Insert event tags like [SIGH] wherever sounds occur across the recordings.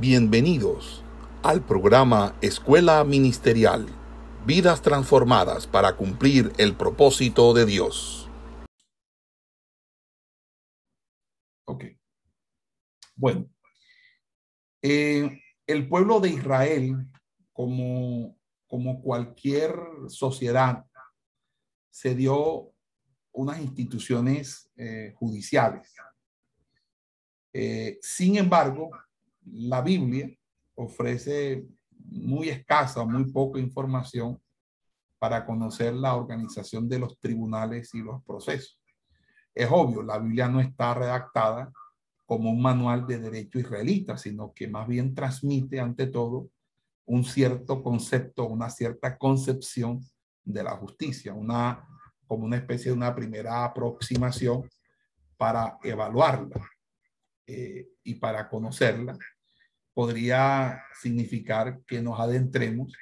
Bienvenidos al programa Escuela Ministerial, vidas transformadas para cumplir el propósito de Dios. Ok. Bueno, eh, el pueblo de Israel, como, como cualquier sociedad, se dio unas instituciones eh, judiciales. Eh, sin embargo, la Biblia ofrece muy escasa, muy poca información para conocer la organización de los tribunales y los procesos. Es obvio, la Biblia no está redactada como un manual de derecho israelita, sino que más bien transmite ante todo un cierto concepto, una cierta concepción de la justicia, una como una especie de una primera aproximación para evaluarla eh, y para conocerla podría significar que nos adentremos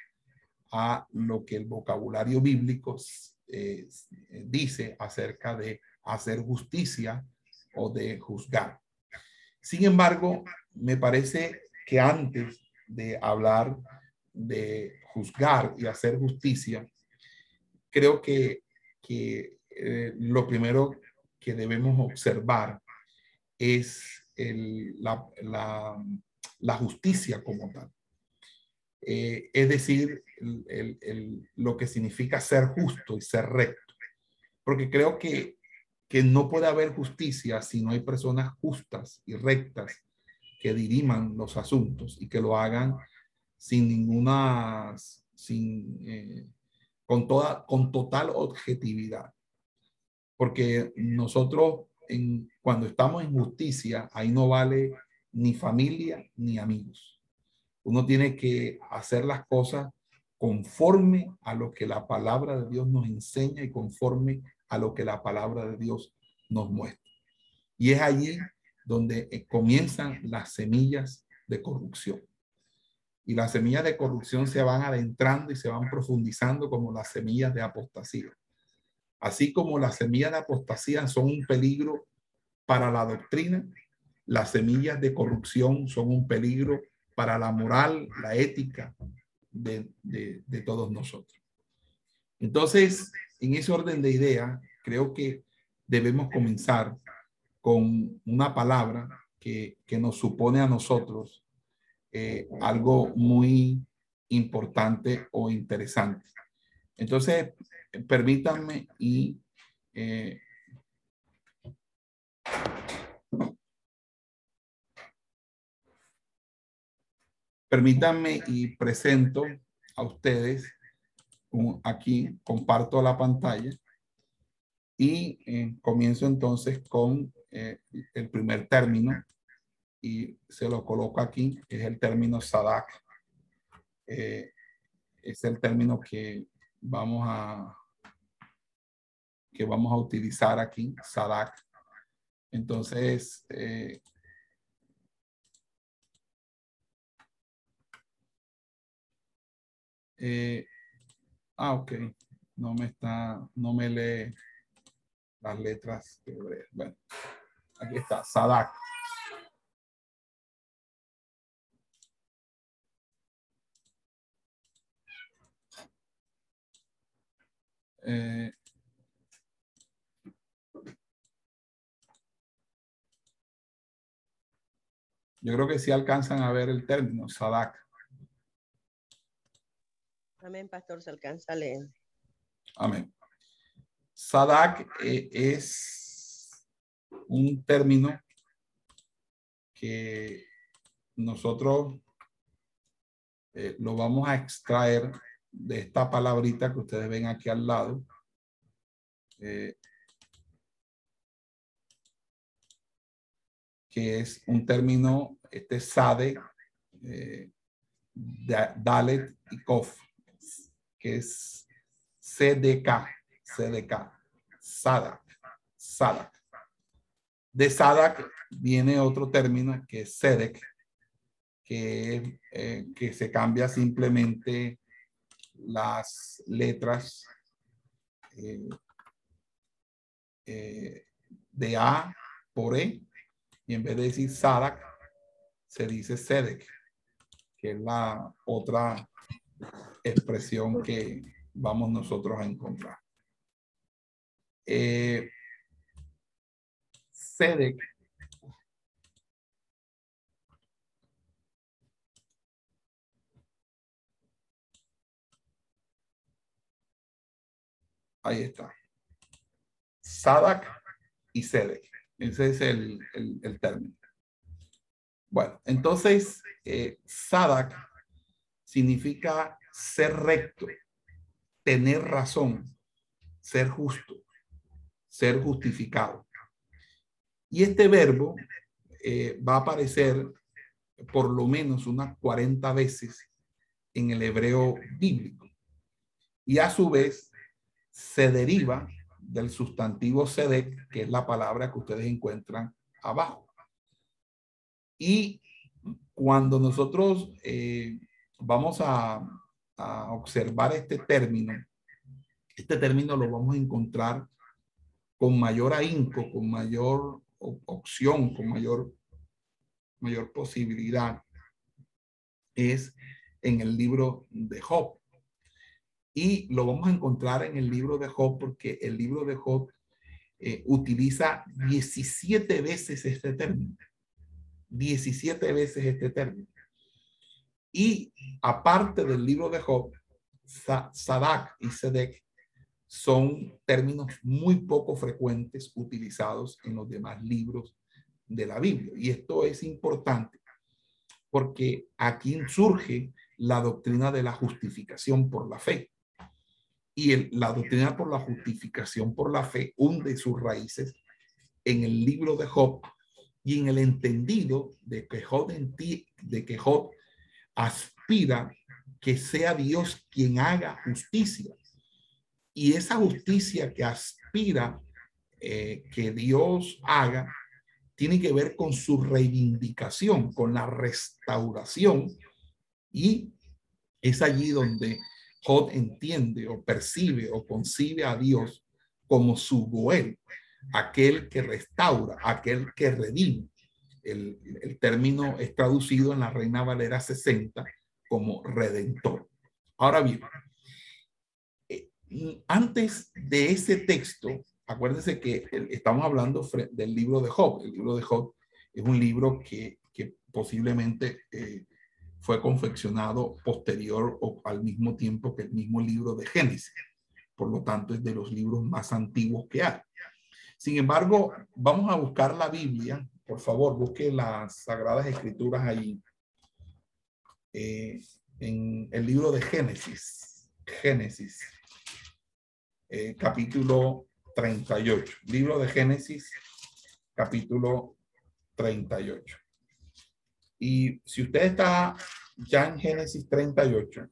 a lo que el vocabulario bíblico eh, dice acerca de hacer justicia o de juzgar. Sin embargo, me parece que antes de hablar de juzgar y hacer justicia, creo que, que eh, lo primero que debemos observar es el, la, la, la justicia como tal. Eh, es decir, el, el, lo que significa ser justo y ser recto. Porque creo que, que no puede haber justicia si no hay personas justas y rectas que diriman los asuntos y que lo hagan sin ninguna, sin, eh, con toda, con total objetividad. Porque nosotros, en, cuando estamos en justicia, ahí no vale ni familia, ni amigos. Uno tiene que hacer las cosas conforme a lo que la palabra de Dios nos enseña y conforme a lo que la palabra de Dios nos muestra. Y es allí donde eh, comienzan las semillas de corrupción. Y las semillas de corrupción se van adentrando y se van profundizando como las semillas de apostasía. Así como las semillas de apostasía son un peligro para la doctrina, las semillas de corrupción son un peligro para la moral, la ética de, todos nosotros. Entonces, en ese orden de idea, creo que debemos comenzar con una palabra que, nos supone a nosotros eh, algo muy importante o interesante. Entonces, permítanme y eh, Permítanme y presento a ustedes aquí, comparto la pantalla y eh, comienzo entonces con eh, el primer término y se lo coloco aquí, es el término SADAC. Eh, es el término que vamos a que vamos a utilizar aquí, SADAC. Entonces, Eh, ah, ok. No me está, no me lee las letras. Bueno, aquí está, Sadak. Eh, yo creo que sí alcanzan a ver el término, Sadak. Amén, pastor, se alcanza a leer. Amén. Sadak eh, es un término que nosotros eh, lo vamos a extraer de esta palabrita que ustedes ven aquí al lado. Eh, que es un término, este SADE, Dalet y Kof que es CDK, CDK, SADAC, SADAC. De SADAC viene otro término que es SEDEC, que, eh, que se cambia simplemente las letras eh, eh, de A por E y en vez de decir SADAC se dice SEDEC, que es la otra expresión que vamos nosotros a encontrar. Eh, Sedec Ahí está. Sadak y Sedek. Ese es el, término. Bueno, entonces, eh, Sadak significa ser recto, tener razón, ser justo, ser justificado. Y este verbo eh, va a aparecer por lo menos unas 40 veces en el hebreo bíblico. Y a su vez se deriva del sustantivo sedek, que es la palabra que ustedes encuentran abajo. Y cuando nosotros eh, vamos a, observar este término, este término lo vamos a encontrar con mayor ahínco, con mayor opción, con mayor, mayor posibilidad, es en el libro de Job. Y lo vamos a encontrar en el libro de Job porque el libro de Job eh, utiliza 17 veces este término. 17 veces este término. Y aparte del libro de Job, Sadak y Sedek son términos muy poco frecuentes utilizados en los demás libros de la Biblia. Y esto es importante porque aquí surge la doctrina de la justificación por la fe y la doctrina por la justificación por la fe hunde sus raíces en el libro de Job y en el entendido de que Job, de que Job aspira que sea Dios quien haga justicia. Y esa justicia que aspira eh, que Dios haga tiene que ver con su reivindicación, con la restauración. Y es allí donde Jod entiende o percibe o concibe a Dios como su Goel, aquel que restaura, aquel que redime. El, término es traducido en la Reina Valera 60 como redentor. Ahora bien, eh, antes de ese texto, acuérdense que estamos hablando del libro de Job. El libro de Job es un libro que, que posiblemente eh, fue confeccionado posterior o al mismo tiempo que el mismo libro de Génesis. Por lo tanto, es de los libros más antiguos que hay. Sin embargo, vamos a buscar la Biblia. Por favor, busque las Sagradas Escrituras ahí. Eh, en el libro de Génesis. Génesis. Eh, capítulo 38. Libro de Génesis, capítulo 38. Y si usted está ya en Génesis 38,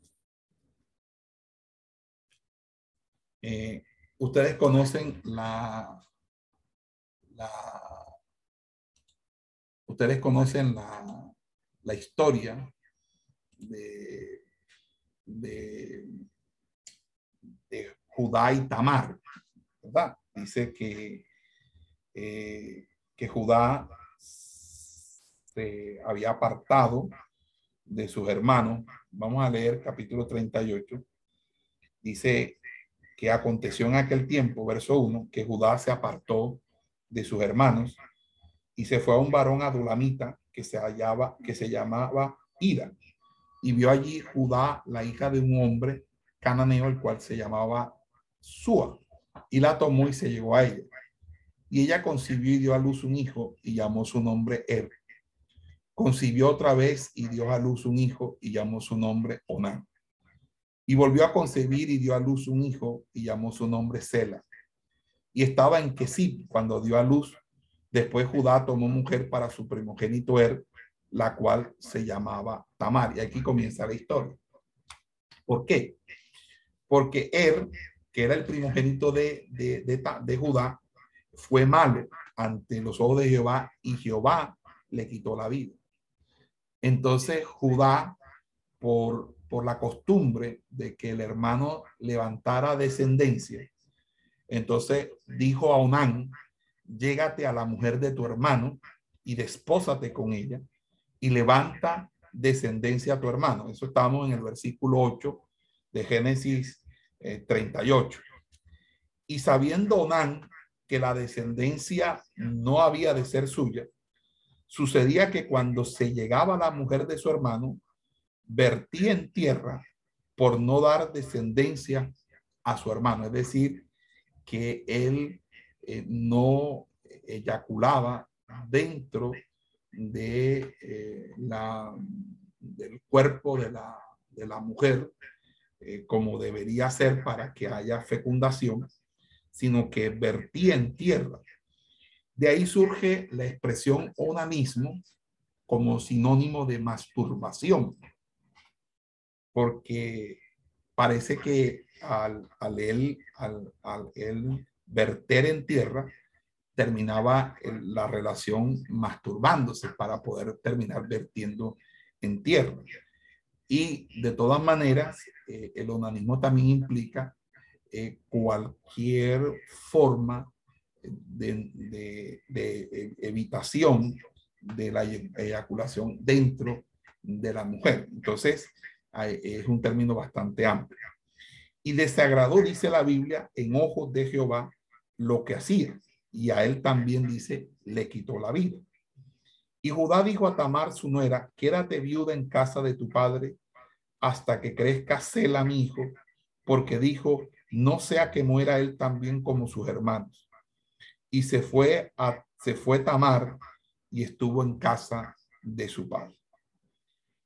eh, ustedes conocen la, la ustedes conocen la, la historia de, de, de, Judá y Tamar, ¿verdad? Dice que, eh, que Judá se había apartado de sus hermanos. Vamos a leer capítulo 38. Dice que aconteció en aquel tiempo, verso 1, que Judá se apartó de sus hermanos y se fue a un varón adulamita que se hallaba, que se llamaba Ira. Y vio allí Judá, la hija de un hombre cananeo, el cual se llamaba Sua, y la tomó y se llegó a ella. Y ella concibió y dio a luz un hijo y llamó su nombre Er concibió otra vez y dio a luz un hijo y llamó su nombre Onán. Y volvió a concebir y dio a luz un hijo y llamó su nombre Sela. Y estaba en Quesib cuando dio a luz. Después Judá tomó mujer para su primogénito Er, la cual se llamaba Tamar. Y aquí comienza la historia. ¿Por qué? Porque Er, que era el primogénito de, de, de, Judá, fue malo ante los ojos de Jehová y Jehová le quitó la vida. Entonces Judá, por, por la costumbre de que el hermano levantara descendencia, entonces dijo a Onán, llégate a la mujer de tu hermano y despósate con ella y levanta descendencia a tu hermano. Eso estamos en el versículo 8 de Génesis 38. Eh, y sabiendo Onán que la descendencia no había de ser suya, sucedía que cuando se llegaba la mujer de su hermano, vertía en tierra por no dar descendencia a su hermano. Es decir, que él eh, no eyaculaba dentro de eh, la, del cuerpo de la, de la mujer eh, como debería ser para que haya fecundación, sino que vertía en tierra. De ahí surge la expresión onanismo como sinónimo de masturbación, porque parece que al, al, él, al, al él verter en tierra, terminaba la relación masturbándose para poder terminar vertiendo en tierra. Y de todas maneras, eh, el onanismo también implica eh, cualquier forma de, de, evitación de la eyaculación dentro de la mujer. Entonces, es un término bastante amplio. Y desagradó, dice la Biblia, en ojos de Jehová lo que hacía y a él también dice, le quitó la vida. Y Judá dijo a Tamar, su nuera, quédate viuda en casa de tu padre hasta que crezca Sela, mi hijo, porque dijo, no sea que muera él también como sus hermanos. Y se fue a, se fue Tamar y estuvo en casa de su padre.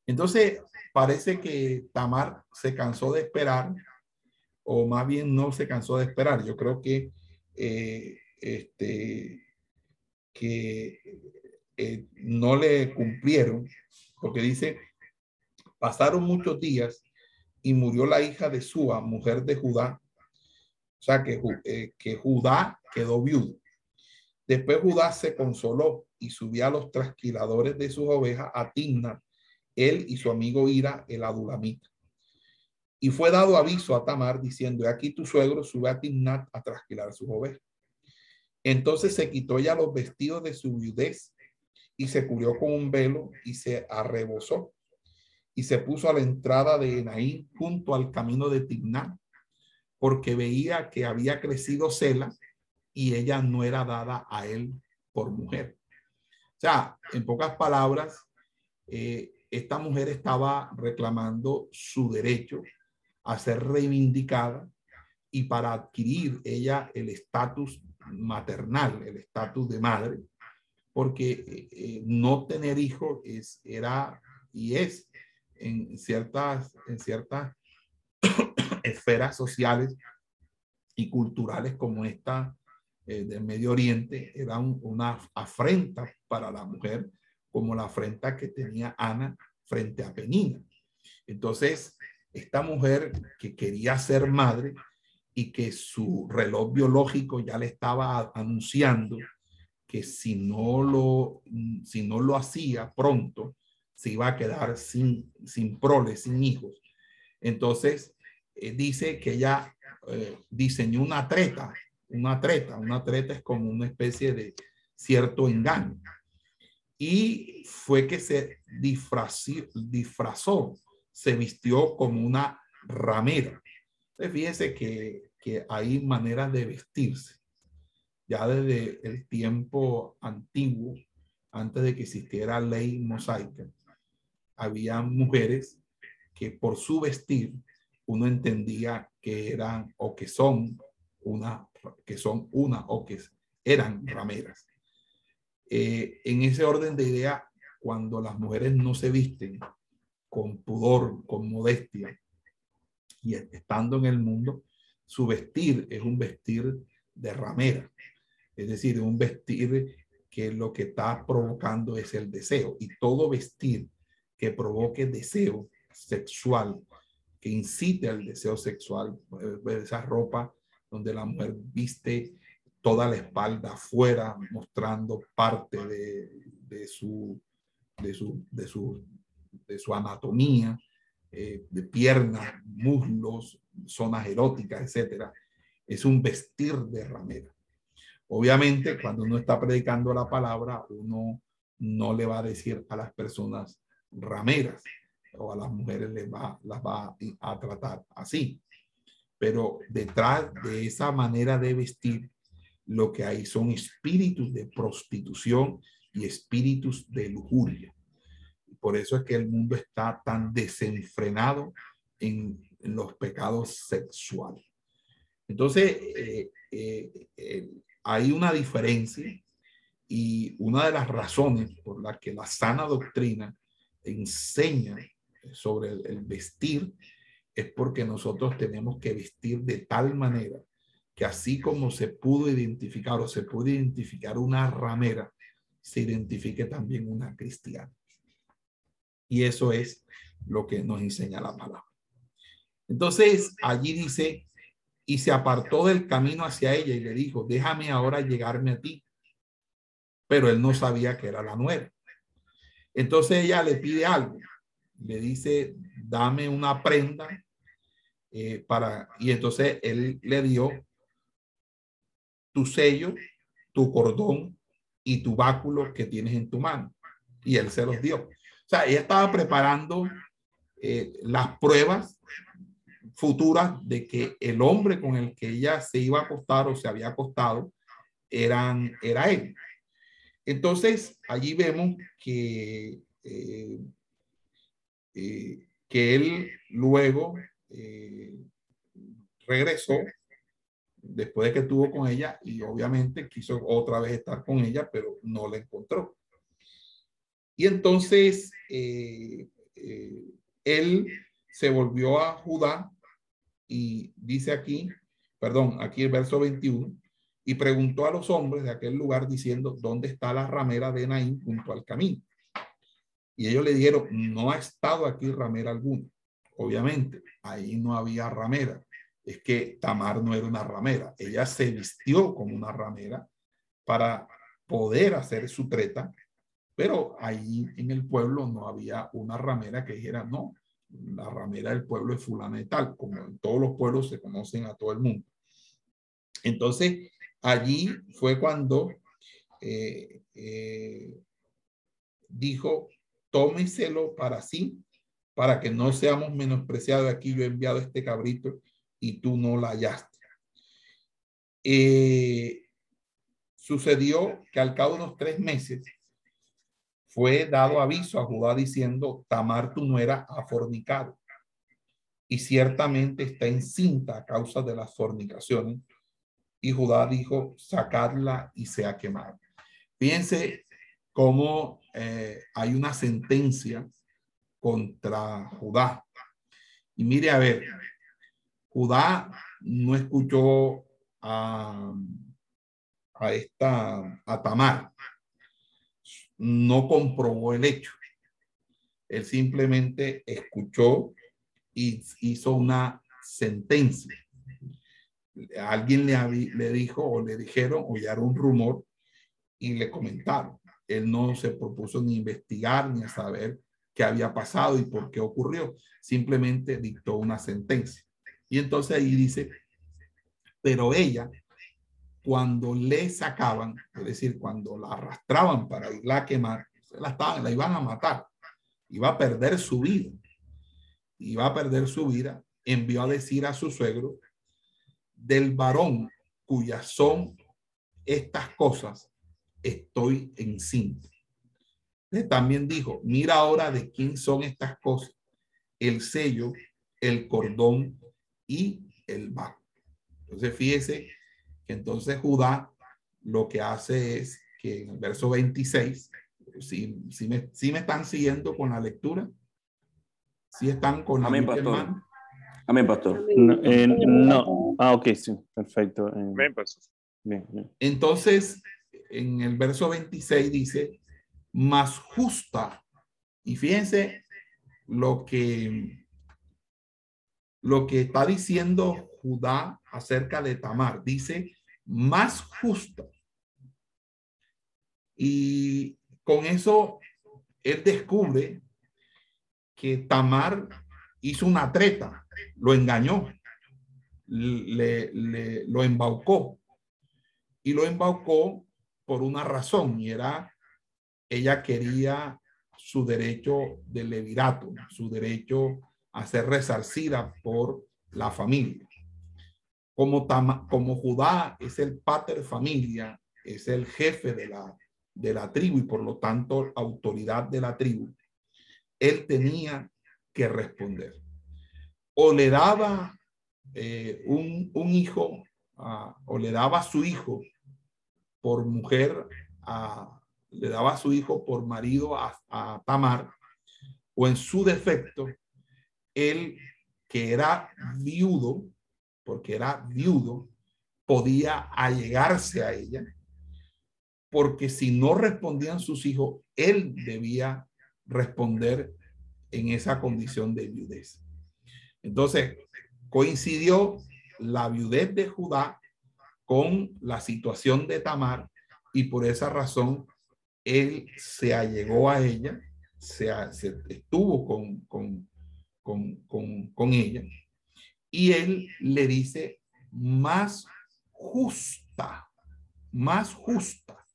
Entonces, parece que Tamar se cansó de esperar, o más bien no se cansó de esperar. Yo creo que eh, este, que eh, no le cumplieron, porque dice, pasaron muchos días y murió la hija de Sua, mujer de Judá. O sea, que, eh, Judá quedó viudo. Después Judá se consoló y subió a los trasquiladores de sus ovejas a Timna, él y su amigo Ira, el adulamita. Y fue dado aviso a Tamar diciendo, aquí tu suegro sube a Timnat a trasquilar sus ovejas. Entonces se quitó ya los vestidos de su viudez y se cubrió con un velo y se arrebozó y se puso a la entrada de Enaí junto al camino de Tigná porque veía que había crecido Cela y ella no era dada a él por mujer. O sea, en pocas palabras, eh, esta mujer estaba reclamando su derecho a ser reivindicada y para adquirir ella el estatus maternal, el estatus de madre, porque eh, eh, no tener hijos es, era y es en ciertas, en ciertas [COUGHS] esferas sociales y culturales como esta eh, del Medio Oriente, era una afrenta para la mujer, como la afrenta que tenía Ana frente a Penina. Entonces, esta mujer que quería ser madre, y que su reloj biológico ya le estaba anunciando que si no lo, si no lo hacía pronto, se iba a quedar sin, sin prole, sin hijos. Entonces, eh, dice que ella eh, diseñó una treta, una treta, una treta es como una especie de cierto engaño. Y fue que se disfrazó, disfrazó se vistió como una ramera. Entonces, fíjese que hay maneras de vestirse. Ya desde el tiempo antiguo, antes de que existiera ley mosaica, había mujeres que por su vestir uno entendía que eran o que son una, que son una o que eran rameras. Eh, en ese orden de idea, cuando las mujeres no se visten con pudor, con modestia, y estando en el mundo, su vestir es un vestir de ramera, es decir, un vestir que lo que está provocando es el deseo. Y todo vestir que provoque deseo sexual, que incite al deseo sexual, esa ropa donde la mujer viste toda la espalda afuera, mostrando parte de, su, de, su, de, su, de su anatomía, eh, de piernas, muslos, zonas eróticas, etcétera, es un vestir de ramera. Obviamente, cuando uno está predicando la palabra, uno no le va a decir a las personas rameras o a las mujeres les va, las va a tratar así. Pero detrás de esa manera de vestir, lo que hay son espíritus de prostitución y espíritus de lujuria. Por eso es que el mundo está tan desenfrenado en, los pecados sexuales. Entonces, eh, eh, eh, hay una diferencia y una de las razones por las que la sana doctrina enseña sobre el, vestir es porque nosotros tenemos que vestir de tal manera que así como se pudo identificar o se puede identificar una ramera, se identifique también una cristiana. Y eso es lo que nos enseña la palabra. Entonces, allí dice, y se apartó del camino hacia ella y le dijo, déjame ahora llegarme a ti. Pero él no sabía que era la nuera. Entonces ella le pide algo le dice, dame una prenda eh, para, y entonces él le dio tu sello, tu cordón y tu báculo que tienes en tu mano. Y él se los dio. O sea, ella estaba preparando eh, las pruebas futuras de que el hombre con el que ella se iba a acostar o se había acostado eran, era él. Entonces, allí vemos que eh, eh, que él luego regresó después de que estuvo con ella y obviamente quiso otra vez estar con ella, pero no la encontró. Y entonces eh, él se volvió a Judá y dice aquí, perdón, aquí el verso 21, y preguntó a los hombres de aquel lugar diciendo, ¿dónde está la ramera de Naín junto al camino? Y ellos le dijeron, no ha estado aquí ramera alguna. Obviamente, ahí no había ramera. Es que Tamar no era una ramera. Ella se vistió como una ramera para poder hacer su treta, pero ahí en el pueblo no había una ramera que dijera, no, la ramera del pueblo es fulana y tal, como en todos los pueblos se conocen a todo el mundo. Entonces, allí fue cuando eh, eh, dijo, tómeselo para sí, para que no seamos menospreciados. Aquí yo he enviado este cabrito y tú no la hallaste. Eh, sucedió que al cabo de unos tres meses fue dado aviso a Judá diciendo, Tamar tu nuera ha fornicado y ciertamente está encinta a causa de las fornicaciones. Y Judá dijo, sacadla y sea quemada. Fíjense cómo eh, hay una sentencia contra Judá. Y mire, a ver, Judá no escuchó a, a esta, a Tamar, no comprobó el hecho. Él simplemente escuchó y hizo una sentencia. Alguien le, le dijo o le dijeron o ya era un rumor y le comentaron él no se propuso ni investigar ni a saber qué había pasado y por qué ocurrió. Simplemente dictó una sentencia. Y entonces ahí dice, pero ella, cuando le sacaban, es decir, cuando la arrastraban para irla a quemar, la, estaban, la iban a matar, iba a perder su vida, iba a perder su vida, envió a decir a su suegro, del varón cuyas son estas cosas, estoy encinta. También dijo, mira ahora de quién son estas cosas, el sello, el cordón y el bajo. Entonces fíjese entonces Judá lo que hace es que en el verso 26, si, si, me, si me están siguiendo con la lectura, si están con la Amén, pastor. Amén, pastor. No, eh, no, Ah, ok, sí, perfecto. Eh, Amén, pastor. Bien, bien. Entonces, en el verso 26 dice, más justa. Y fíjense lo que, lo que está diciendo Judá acerca de Tamar. Dice, más justa. Y con eso él descubre que Tamar hizo una treta, lo engañó, le, le, lo embaucó. Y lo embaucó por una razón y era, ella quería su derecho de levirato, su derecho a ser resarcida por la familia. Como, Judá es el pater familia, es el jefe de la, de la tribu y por lo tanto autoridad de la tribu, él tenía que responder. O le daba eh, un, un, hijo o le daba su hijo por mujer, a, le daba su hijo por marido a, a Tamar, o en su defecto, él que era viudo, porque era viudo, podía allegarse a ella, porque si no respondían sus hijos, él debía responder en esa condición de viudez. Entonces, coincidió la viudez de Judá con la situación de Tamar y por esa razón él se allegó a ella, se, estuvo con, con, con, con ella y él le dice más justa, más justa.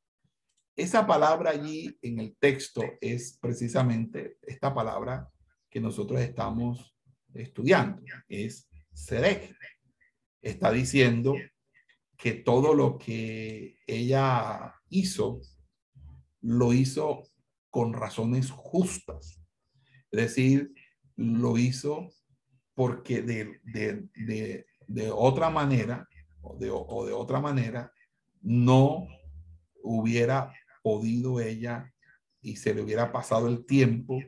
Esa palabra allí en el texto es precisamente esta palabra que nosotros estamos estudiando, es Serej. Está diciendo que todo lo que ella hizo, lo hizo con razones justas. Es decir, lo hizo porque de, de, de, otra manera o de, o de otra manera no hubiera podido ella y se le hubiera pasado el tiempo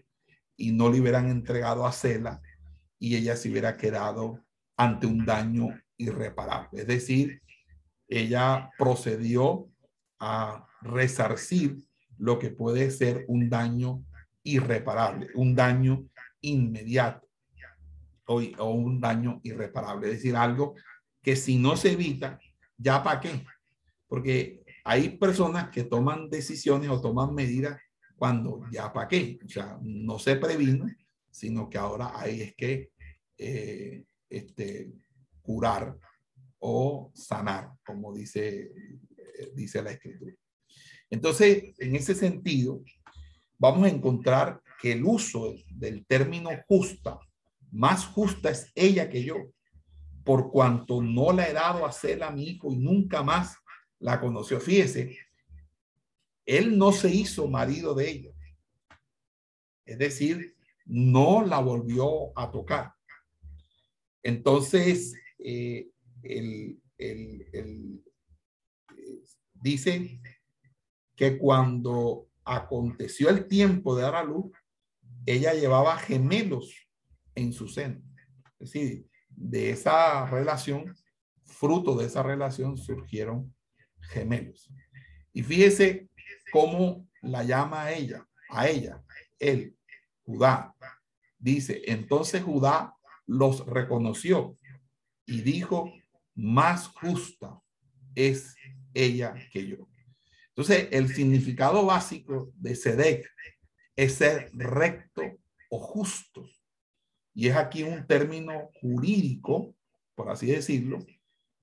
y no le hubieran entregado a Cela y ella se hubiera quedado ante un daño irreparable. Es decir, ella procedió a resarcir lo que puede ser un daño irreparable, un daño inmediato o, un daño irreparable. Es decir, algo que si no se evita, ya para qué. Porque hay personas que toman decisiones o toman medidas cuando ya para qué. O sea, no se previno, sino que ahora hay es que eh, este, curar o sanar, como dice, eh, dice la escritura. Entonces, en ese sentido, vamos a encontrar que el uso del término justa, más justa es ella que yo, por cuanto no la he dado a ser a mi hijo y nunca más la conoció. Fíjese, él no se hizo marido de ella. Es decir, no la volvió a tocar. Entonces, eh, el, el, dice que cuando aconteció el tiempo de dar a luz, ella llevaba gemelos en su seno. Es decir, de esa relación, fruto de esa relación, surgieron gemelos. Y fíjese cómo la llama a ella, a ella, él, Judá. Dice, entonces Judá los reconoció y dijo, más justa es ella que yo. Entonces, el significado básico de Sedec es ser recto o justo. Y es aquí un término jurídico, por así decirlo,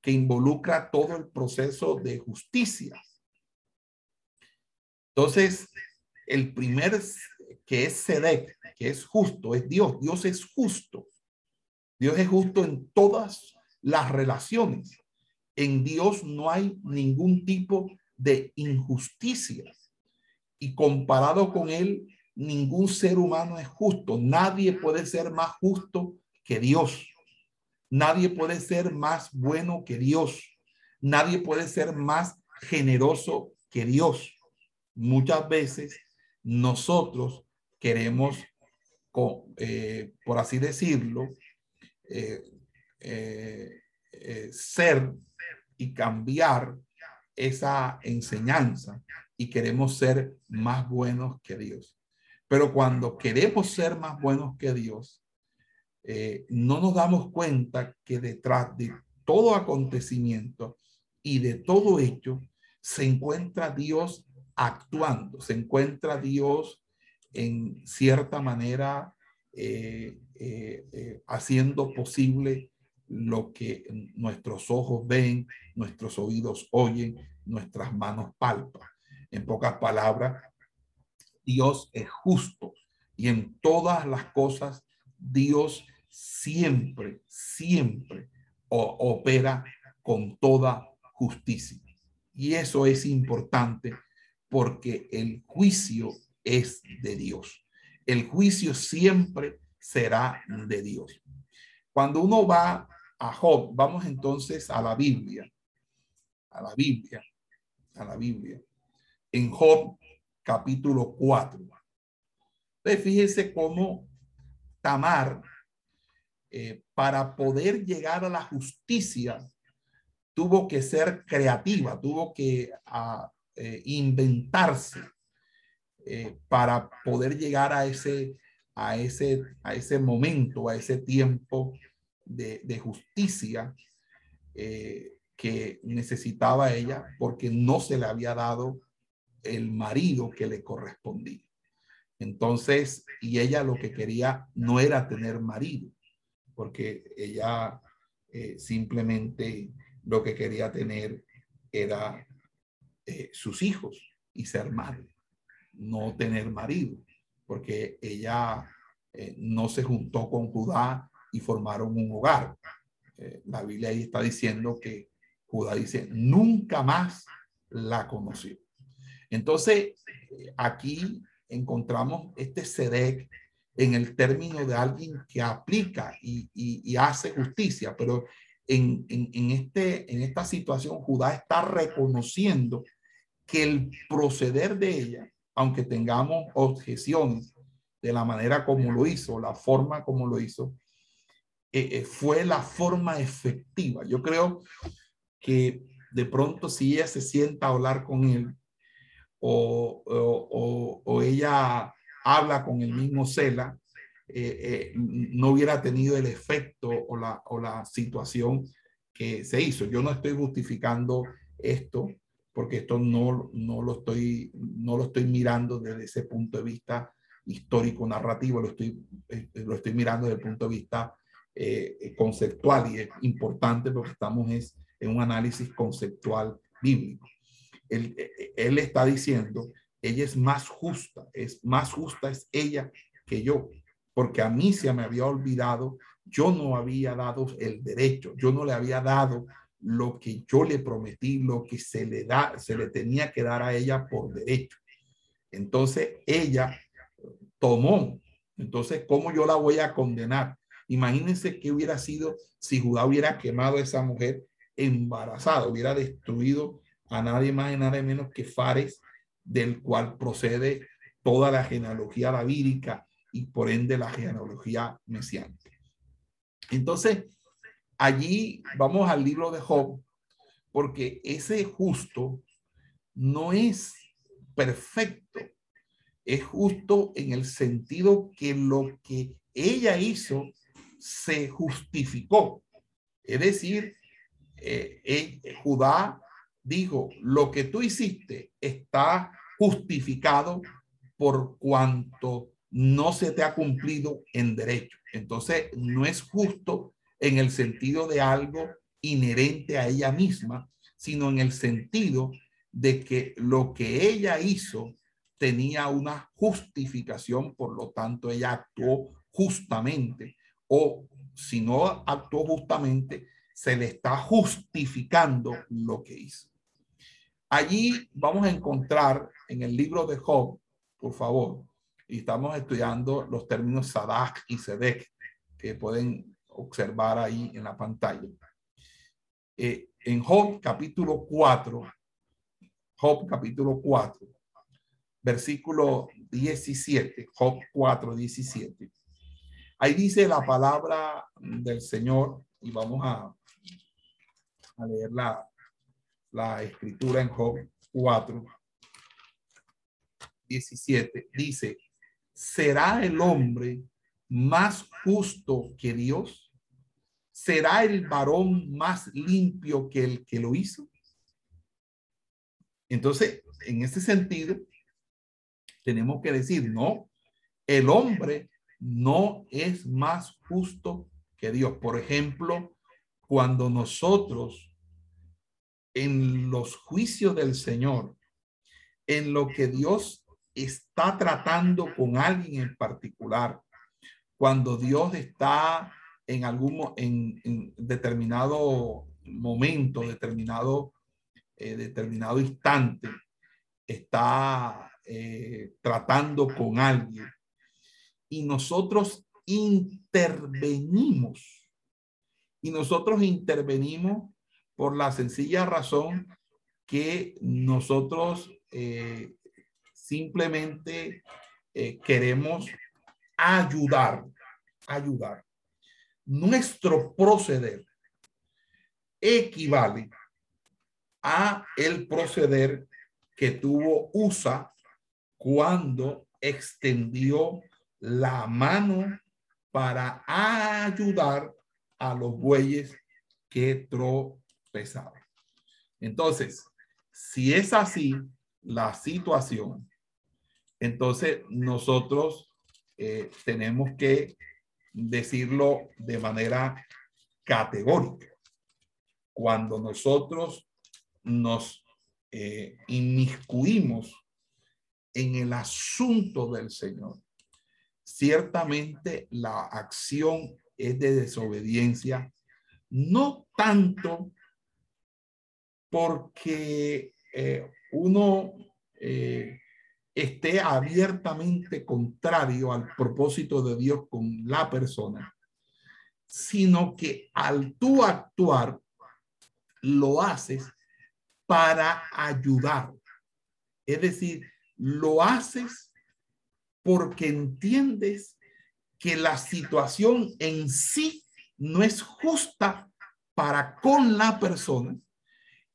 que involucra todo el proceso de justicia. Entonces, el primer que es Sedec, que es justo, es Dios. Dios es justo. Dios es justo en todas las relaciones. En Dios no hay ningún tipo de injusticia. Y comparado con Él, ningún ser humano es justo. Nadie puede ser más justo que Dios. Nadie puede ser más bueno que Dios. Nadie puede ser más generoso que Dios. Muchas veces nosotros queremos, eh, por así decirlo, eh, eh, ser y cambiar esa enseñanza y queremos ser más buenos que Dios. Pero cuando queremos ser más buenos que Dios, eh, no nos damos cuenta que detrás de todo acontecimiento y de todo hecho se encuentra Dios actuando, se encuentra Dios en cierta manera eh, eh, haciendo posible lo que nuestros ojos ven, nuestros oídos oyen, nuestras manos palpan. En pocas palabras, Dios es justo y en todas las cosas Dios siempre, siempre opera con toda justicia. Y eso es importante porque el juicio es de Dios. El juicio siempre será de Dios. Cuando uno va a Job, vamos entonces a la Biblia, a la Biblia, a la Biblia. En Job capítulo 4. Entonces, fíjese cómo Tamar, eh, para poder llegar a la justicia, tuvo que ser creativa, tuvo que eh, inventarse eh, para poder llegar a ese, a, ese, a ese momento, a ese tiempo de, de justicia que necesitaba ella porque no se le había dado el marido que le correspondía. Entonces, y ella lo que quería no era tener marido, porque ella eh, simplemente lo que quería tener era eh, sus hijos y ser madre, no tener marido, porque ella eh, no se juntó con Judá y formaron un hogar. la Biblia ahí está diciendo que Judá dice, nunca más la conoció. Entonces, aquí encontramos este Sedec en el término de alguien que aplica y, hace justicia, pero en, este, en esta situación Judá está reconociendo que el proceder de ella, aunque tengamos objeciones de la manera como lo hizo, la forma como lo hizo, eh, eh, fue la forma efectiva. Yo creo que de pronto si ella se sienta a hablar con él, o, ella habla con el mismo Cela, eh, eh, no hubiera tenido el efecto o la, o la situación que se hizo. Yo no estoy justificando esto porque esto no, no, lo estoy, no lo estoy mirando desde ese punto de vista histórico narrativo, lo estoy, eh, lo estoy mirando desde el punto de vista conceptual y es importante porque estamos es, en un análisis conceptual bíblico él, él está diciendo, ella es más justa, es más justa es ella que yo, porque a mí se me había olvidado, yo no había dado el derecho, yo no le había dado lo que yo le prometí, lo que se le da, se le tenía que dar a ella por derecho. Entonces ella tomó. Entonces, ¿cómo yo la voy a condenar? Imagínense qué hubiera sido si Judá hubiera quemado a esa mujer embarazada, hubiera destruido a nadie más y nadie menos que Fares, del cual procede toda la genealogía davídica y por ende la genealogía mesiánica. Entonces, allí vamos al libro de Job, porque ese justo no es perfecto, es justo en el sentido que lo que ella hizo se justificó. Es decir, eh, eh, Judá dijo, lo que tú hiciste está justificado por cuanto no se te ha cumplido en derecho. Entonces, no es justo en el sentido de algo inherente a ella misma, sino en el sentido de que lo que ella hizo tenía una justificación, por lo tanto ella actuó justamente, o si no actuó justamente, se le está justificando lo que hizo. Allí vamos a encontrar en el libro de Job, por favor, y estamos estudiando los términos Sadak y Sedek, que pueden observar ahí en la pantalla. Eh, en Job capítulo 4, Job capítulo 4, versículo 17, Job 4, 17. Ahí dice la palabra del Señor y vamos a, a leerla la escritura en Job 4, 17, dice, ¿será el hombre más justo que Dios? ¿Será el varón más limpio que el que lo hizo? Entonces, en ese sentido, tenemos que decir, no, el hombre no es más justo que Dios. Por ejemplo, cuando nosotros en los juicios del Señor, en lo que Dios está tratando con alguien en particular, cuando Dios está en algún en, en determinado momento, determinado, eh, determinado instante, está eh, tratando con alguien y nosotros intervenimos. Y nosotros intervenimos por la sencilla razón que nosotros eh, simplemente eh, queremos ayudar, ayudar. Nuestro proceder equivale a el proceder que tuvo USA cuando extendió la mano para ayudar a los bueyes que tropezaban. Entonces, si es así la situación, entonces nosotros eh, tenemos que decirlo de manera categórica. Cuando nosotros nos eh, inmiscuimos en el asunto del Señor, ciertamente la acción es de desobediencia, no tanto porque eh, uno eh, esté abiertamente contrario al propósito de Dios con la persona, sino que al tú actuar, lo haces para ayudar. Es decir, lo haces porque entiendes que la situación en sí no es justa para con la persona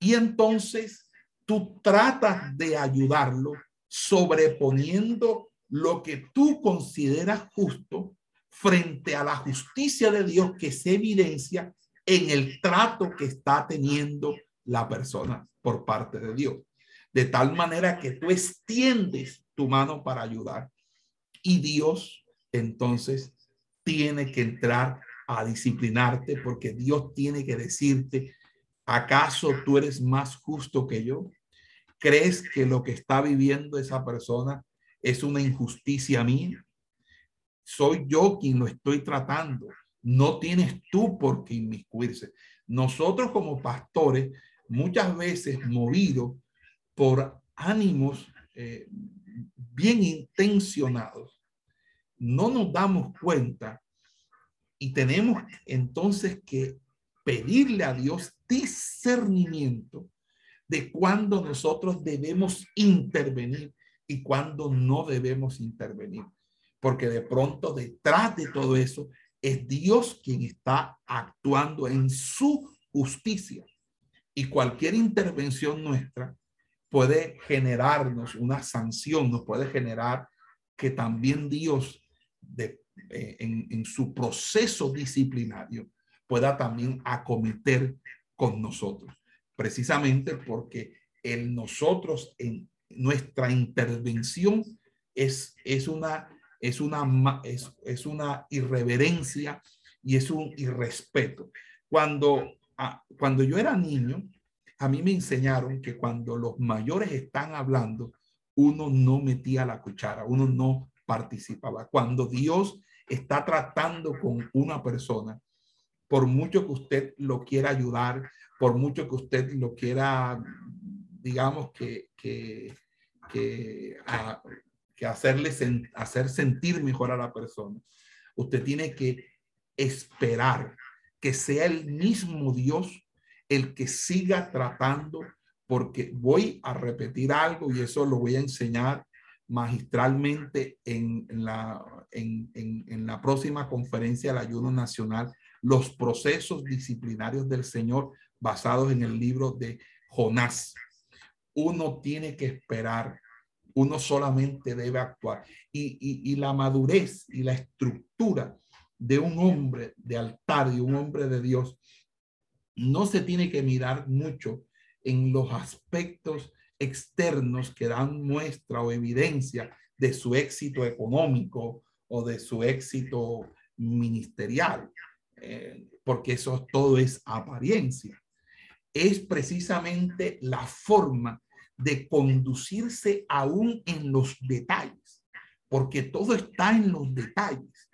y entonces tú tratas de ayudarlo sobreponiendo lo que tú consideras justo frente a la justicia de Dios que se evidencia en el trato que está teniendo la persona por parte de Dios. De tal manera que tú extiendes tu mano para ayudar y Dios entonces tiene que entrar a disciplinarte porque Dios tiene que decirte, ¿acaso tú eres más justo que yo? ¿Crees que lo que está viviendo esa persona es una injusticia mía? Soy yo quien lo estoy tratando. No tienes tú por qué inmiscuirse. Nosotros como pastores, muchas veces movidos por ánimos eh, bien intencionados, no nos damos cuenta y tenemos entonces que pedirle a Dios discernimiento de cuándo nosotros debemos intervenir y cuándo no debemos intervenir. Porque de pronto detrás de todo eso es Dios quien está actuando en su justicia. Y cualquier intervención nuestra puede generarnos una sanción, nos puede generar que también Dios eh, en su proceso disciplinario pueda también acometer con nosotros, precisamente porque el nosotros en nuestra intervención es, es, una, es, una, es, una irreverencia y es un irrespeto. Cuando, cuando yo era niño, a mí me enseñaron que cuando los mayores están hablando, uno no metía la cuchara, uno no participaba. Cuando Dios está tratando con una persona, por mucho que usted lo quiera ayudar, por mucho que usted lo quiera, digamos, que, que, que, que hacerle hacer sentir mejor a la persona, usted tiene que esperar que sea el mismo Dios el que siga tratando, porque voy a repetir algo y eso lo voy a enseñar magistralmente en, la, en, en, la próxima conferencia del ayuno nacional, los procesos disciplinarios del Señor basados en el libro de Jonás. Uno tiene que esperar, uno solamente debe actuar. Y, la madurez y la estructura de un hombre de altar y un hombre de Dios no se tiene que mirar mucho en los aspectos externos que dan muestra o evidencia de su éxito económico o de su éxito ministerial, eh, porque eso todo es apariencia. Es precisamente la forma de conducirse aún en los detalles, porque todo está en los detalles.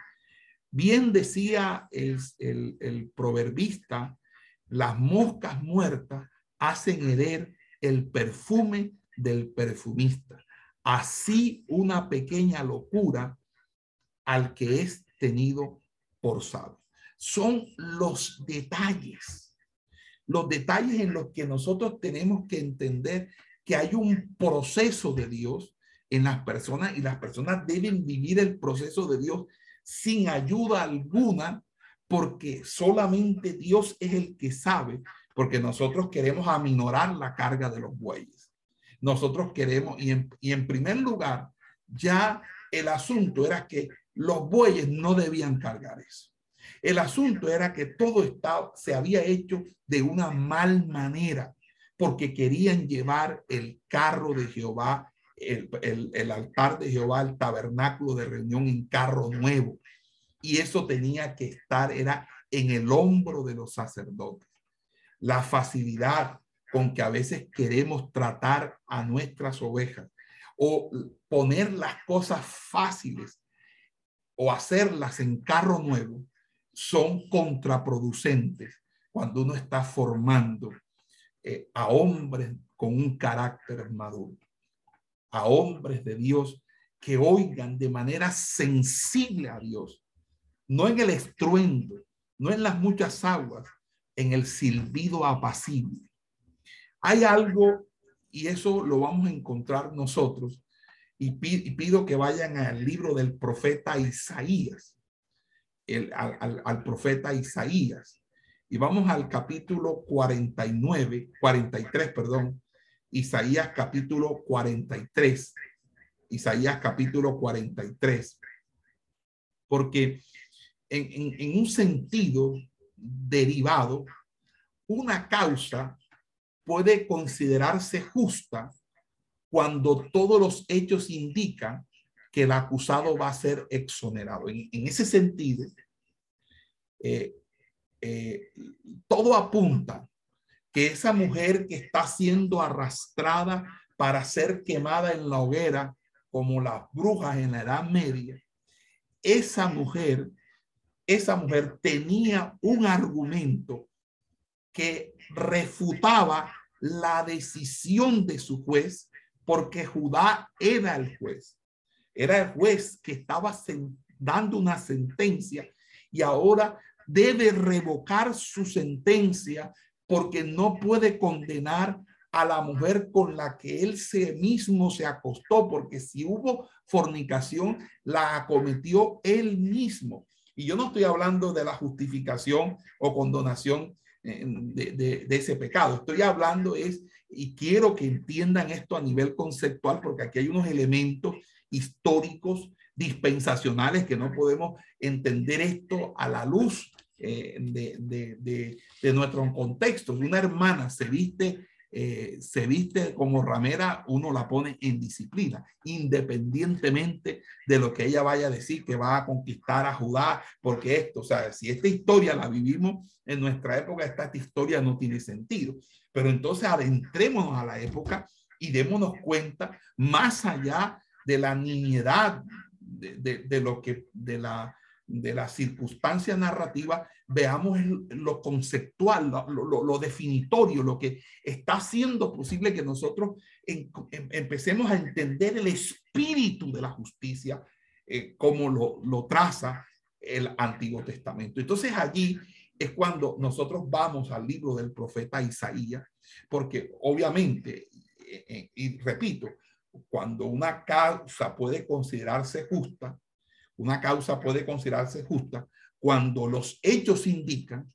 Bien decía el, el, el proverbista, las moscas muertas hacen herer el perfume del perfumista. Así una pequeña locura al que es tenido por sabio. Son los detalles, los detalles en los que nosotros tenemos que entender que hay un proceso de Dios en las personas y las personas deben vivir el proceso de Dios sin ayuda alguna porque solamente Dios es el que sabe, porque nosotros queremos aminorar la carga de los bueyes. Nosotros queremos, y en, y en primer lugar, ya el asunto era que los bueyes no debían cargar eso. El asunto era que todo estaba, se había hecho de una mal manera porque querían llevar el carro de Jehová, el, el, el, altar de Jehová, el tabernáculo de reunión en carro nuevo. Y eso tenía que estar, era en el hombro de los sacerdotes. La facilidad con que a veces queremos tratar a nuestras ovejas o poner las cosas fáciles o hacerlas en carro nuevo son contraproducentes cuando uno está formando eh, a hombres con un carácter maduro, a hombres de Dios que oigan de manera sensible a Dios, no en el estruendo, no en las muchas aguas, en el silbido apacible. Hay algo, y eso lo vamos a encontrar nosotros, y pido que vayan al libro del profeta Isaías, el, al, profeta Isaías. Y vamos al capítulo 49, 43, perdón, Isaías capítulo 43. Isaías capítulo 43. Porque en, en, en un sentido derivado, una causa puede considerarse justa cuando todos los hechos indican que el acusado va a ser exonerado. En, ese sentido, eh, eh, todo apunta que esa mujer que está siendo arrastrada para ser quemada en la hoguera, como las brujas en la Edad Media, esa mujer, esa mujer tenía un argumento que refutaba la decisión de su juez porque Judá era el juez. Era el juez que estaba dando una sentencia y ahora debe revocar su sentencia porque no puede condenar a la mujer con la que él se mismo se acostó, porque si hubo fornicación, la acometió él mismo. Y yo no estoy hablando de la justificación o condonación eh, de, de, de ese pecado. Estoy hablando es y quiero que entiendan esto a nivel conceptual, porque aquí hay unos elementos históricos, dispensacionales, que no podemos entender esto a la luz eh, de, de, de, de, nuestro contexto. Una hermana se viste, eh, se viste como ramera, uno la pone en disciplina, independientemente de lo que ella vaya a decir, que va a conquistar a Judá, porque esto, o sea, si esta historia la vivimos en nuestra época, esta, esta historia no tiene sentido. Pero entonces adentrémonos a la época y démonos cuenta más allá de la niñedad de, de, lo que de la de circunstancia narrativa, veamos lo conceptual, lo, lo, lo, definitorio, lo que está haciendo posible que nosotros en, empecemos a entender el espíritu de la justicia eh, como lo, lo traza el Antiguo Testamento. Entonces allí es cuando nosotros vamos al libro del profeta Isaías, porque obviamente, eh, eh, y repito, cuando una causa puede considerarse justa, una causa puede considerarse justa cuando los hechos indican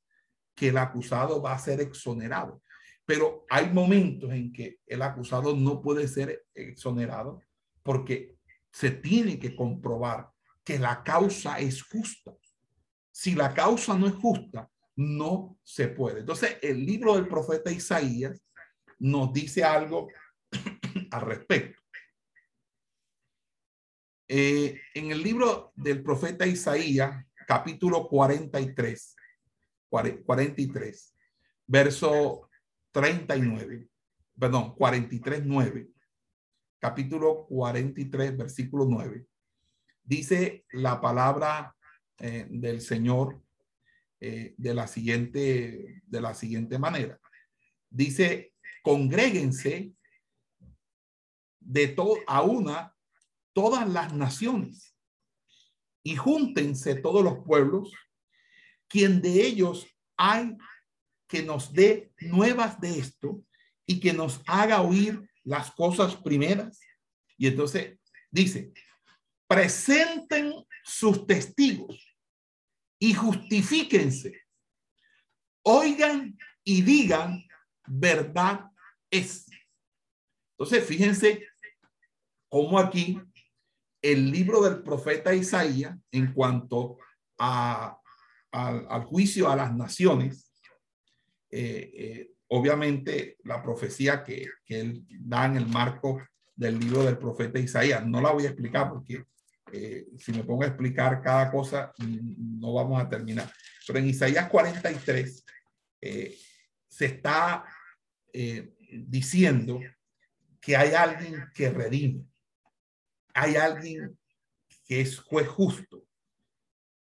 que el acusado va a ser exonerado. Pero hay momentos en que el acusado no puede ser exonerado porque se tiene que comprobar que la causa es justa. Si la causa no es justa, no se puede. Entonces, el libro del profeta Isaías nos dice algo [COUGHS] al respecto. Eh, en el libro del profeta Isaías, capítulo 43, 43, verso 39, perdón, 43, 9, capítulo 43, versículo 9, dice la palabra eh, del Señor eh, de, la siguiente, de la siguiente manera. Dice, congréguense de todo a una todas las naciones y júntense todos los pueblos, quien de ellos hay que nos dé nuevas de esto y que nos haga oír las cosas primeras. Y entonces dice, presenten sus testigos y justifíquense. Oigan y digan, verdad es. Entonces, fíjense cómo aquí el libro del profeta Isaías en cuanto a, al juicio a las naciones, eh, eh, obviamente la profecía que, él da en el marco del libro del profeta Isaías, no la voy a explicar porque eh, si me pongo a explicar cada cosa, no vamos a terminar. Pero en Isaías 43 se está diciendo que hay alguien que redime hay alguien que es juez justo.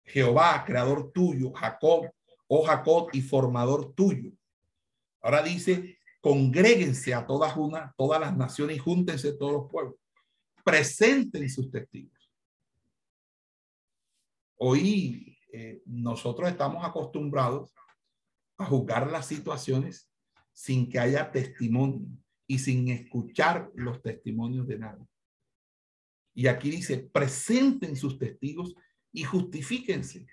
Jehová, creador tuyo, Jacob, oh Jacob y formador tuyo. Ahora dice, congréguense a todas una, todas las naciones y júntense todos los pueblos. Presenten sus testigos. Hoy eh, nosotros estamos acostumbrados a juzgar las situaciones sin que haya testimonio y sin escuchar los testimonios de nadie. Y aquí dice, presenten sus testigos y justifíquense.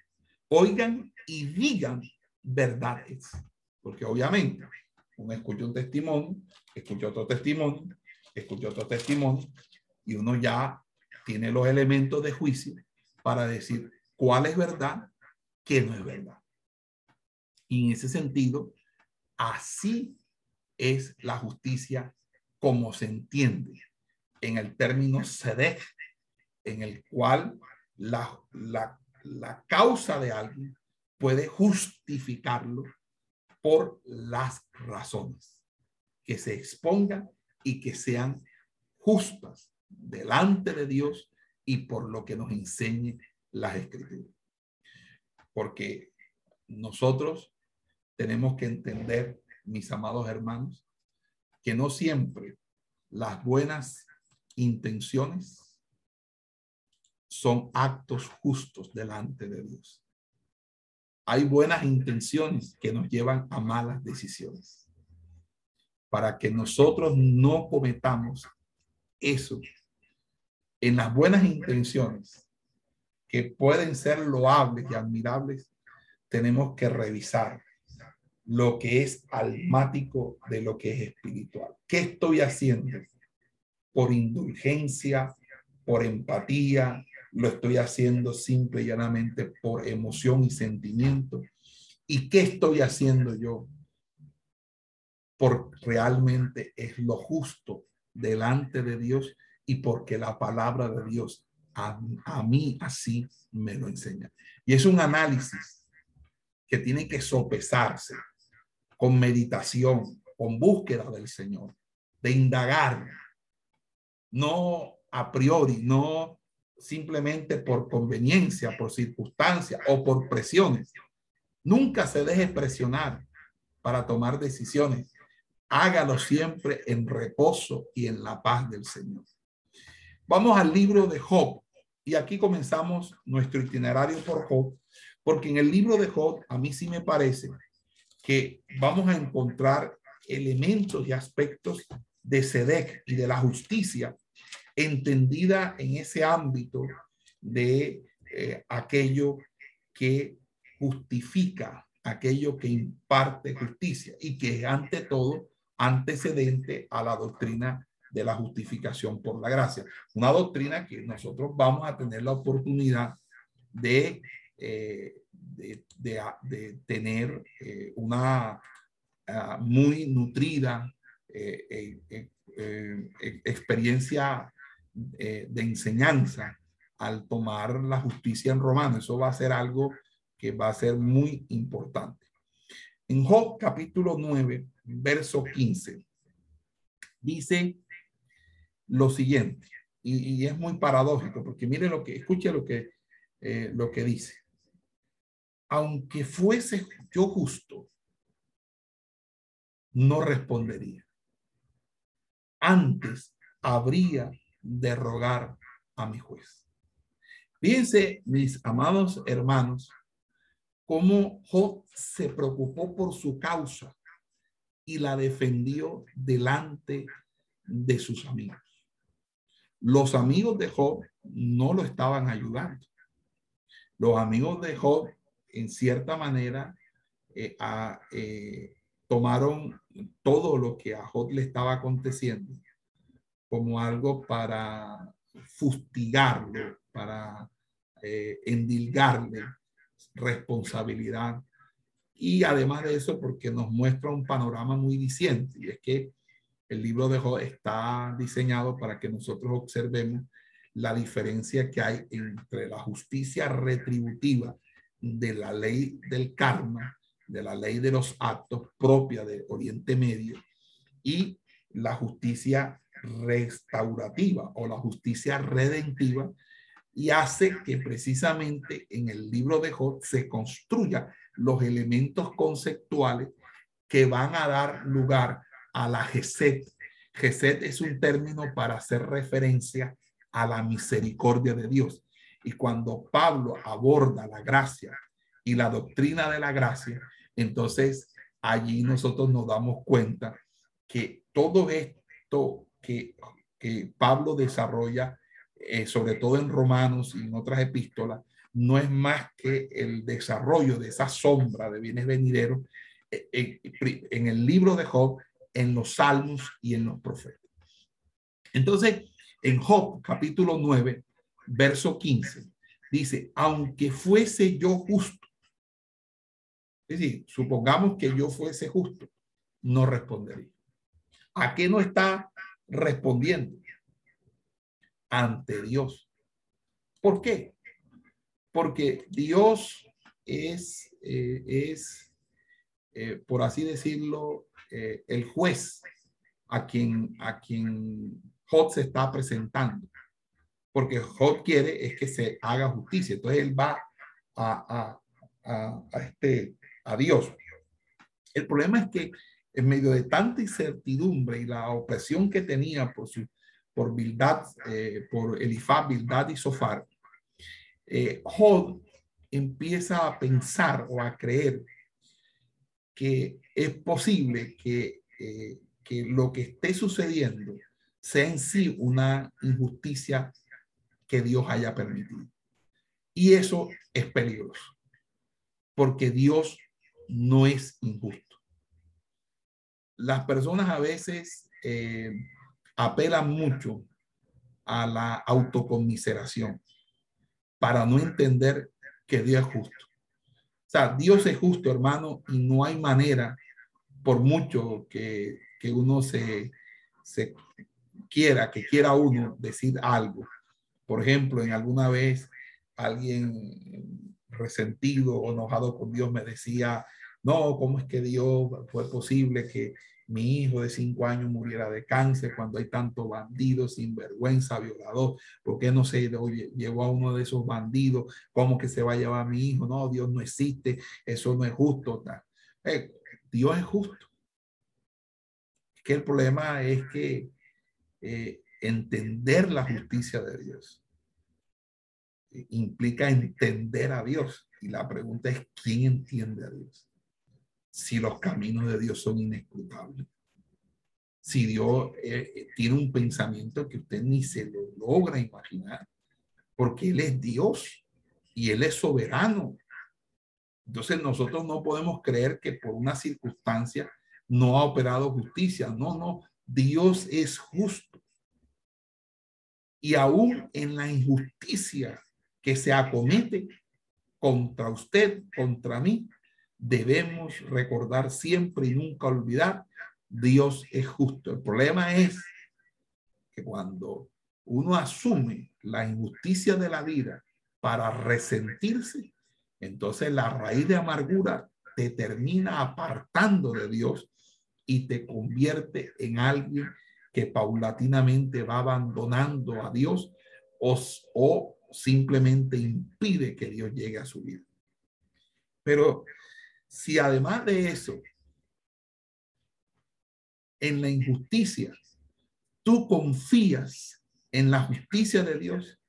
Oigan y digan verdades. Porque obviamente uno escucha un testimonio, escucha otro testimonio, escucha otro testimonio, y uno ya tiene los elementos de juicio para decir cuál es verdad, qué no es verdad. Y en ese sentido, así es la justicia como se entiende en el término sedej, en el cual la, la, la causa de alguien puede justificarlo por las razones que se expongan y que sean justas delante de Dios y por lo que nos enseñe las escrituras. Porque nosotros tenemos que entender, mis amados hermanos, que no siempre las buenas intenciones son actos justos delante de Dios. Hay buenas intenciones que nos llevan a malas decisiones. Para que nosotros no cometamos eso en las buenas intenciones que pueden ser loables y admirables, tenemos que revisar lo que es almático de lo que es espiritual. ¿Qué estoy haciendo? Por indulgencia, por empatía, lo estoy haciendo simple y llanamente por emoción y sentimiento. ¿Y qué estoy haciendo yo? Porque realmente es lo justo delante de Dios y porque la palabra de Dios a, a mí así me lo enseña. Y es un análisis que tiene que sopesarse con meditación, con búsqueda del Señor, de indagar no a priori, no simplemente por conveniencia, por circunstancia o por presiones. Nunca se deje presionar para tomar decisiones. Hágalo siempre en reposo y en la paz del Señor. Vamos al libro de Job y aquí comenzamos nuestro itinerario por Job, porque en el libro de Job a mí sí me parece que vamos a encontrar elementos y aspectos de Sedec y de la justicia entendida en ese ámbito de eh, aquello que justifica, aquello que imparte justicia y que es ante todo antecedente a la doctrina de la justificación por la gracia. Una doctrina que nosotros vamos a tener la oportunidad de, eh, de, tener eh, una ah, muy nutrida experiencia eh, de enseñanza al tomar la justicia en romano. Eso va a ser algo que va a ser muy importante. En Job capítulo 9, verso 15, dice lo siguiente, y, es muy paradójico, porque mire lo que, escuche lo que, eh, lo que dice. Aunque fuese yo justo, no respondería. Antes habría de rogar a mi juez. Fíjense, mis amados hermanos, cómo Job se preocupó por su causa y la defendió delante de sus amigos. Los amigos de Job no lo estaban ayudando. Los amigos de Job, en cierta manera, eh, eh, tomaron todo lo que a Job le estaba aconteciendo como algo para fustigarlo, para eh, endilgarle responsabilidad. Y además de eso, porque nos muestra un panorama muy diciente, y es que el libro de Job está diseñado para que nosotros observemos la diferencia que hay entre la justicia retributiva de la ley del karma de la ley de los actos propia de Oriente Medio y la justicia restaurativa o la justicia redentiva y hace que precisamente en el libro de Job se construya los elementos conceptuales que van a dar lugar a la Geset. Geset es un término para hacer referencia a la misericordia de Dios. Y cuando Pablo aborda la gracia y la doctrina de la gracia, entonces, allí nosotros nos damos cuenta que todo esto que, Pablo desarrolla, eh, sobre todo en Romanos y en otras epístolas, no es más que el desarrollo de esa sombra de bienes venideros eh, en, en el libro de Job, en los salmos y en los profetas. Entonces, en Job capítulo 9, verso 15, dice, aunque fuese yo justo, es decir, supongamos que yo fuese justo, no respondería. ¿A qué no está respondiendo? Ante Dios. ¿Por qué? Porque Dios es, eh, es eh, por así decirlo, eh, el juez a quien, a quien Job se está presentando. Porque Job quiere es que se haga justicia. Entonces él va a, a, a este, a Dios. El problema es que en medio de tanta incertidumbre y la opresión que tenía por su por Bildad, eh, por Elifaz, Bildad y Sofar, eh, Jod empieza a pensar o a creer que es posible que, eh, que lo que esté sucediendo sea en sí una injusticia que Dios haya permitido. Y eso es peligroso, porque Dios no es injusto. Las personas a veces eh, apelan mucho a la autocomiseración para no entender que Dios es justo. O sea, Dios es justo, hermano, y no hay manera, por mucho que, que uno se, se quiera, que quiera uno decir algo. Por ejemplo, en alguna vez alguien resentido o enojado con Dios me decía, no, ¿cómo es que Dios fue posible que mi hijo de cinco años muriera de cáncer cuando hay tanto bandido, sinvergüenza, violador? ¿Por qué no se llevó a uno de esos bandidos? ¿Cómo que se va a llevar a mi hijo? No, Dios no existe, eso no es justo. Eh, Dios es justo. Que el problema es que eh, entender la justicia de Dios implica entender a Dios. Y la pregunta es, ¿quién entiende a Dios? Si los caminos de Dios son inescrutables. Si Dios eh, eh, tiene un pensamiento que usted ni se lo logra imaginar, porque Él es Dios y Él es soberano. Entonces nosotros no podemos creer que por una circunstancia no ha operado justicia. No, no, Dios es justo. Y aún en la injusticia que se acomete contra usted, contra mí, debemos recordar siempre y nunca olvidar, Dios es justo. El problema es que cuando uno asume la injusticia de la vida para resentirse, entonces la raíz de amargura te termina apartando de Dios y te convierte en alguien que paulatinamente va abandonando a Dios o, o simplemente impide que Dios llegue a su vida. Pero si además de eso, en la injusticia, tú confías en la justicia de Dios,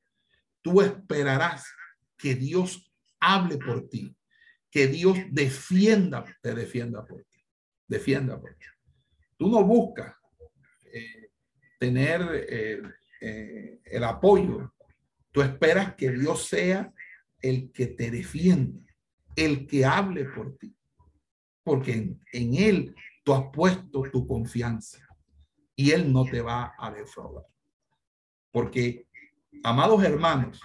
tú esperarás que Dios hable por ti, que Dios defienda, te defienda por ti, defienda por ti. Tú no buscas eh, tener eh, eh, el apoyo, tú esperas que Dios sea el que te defienda, el que hable por ti, porque en, Él tú has puesto tu confianza y Él no te va a defraudar. Porque, amados hermanos,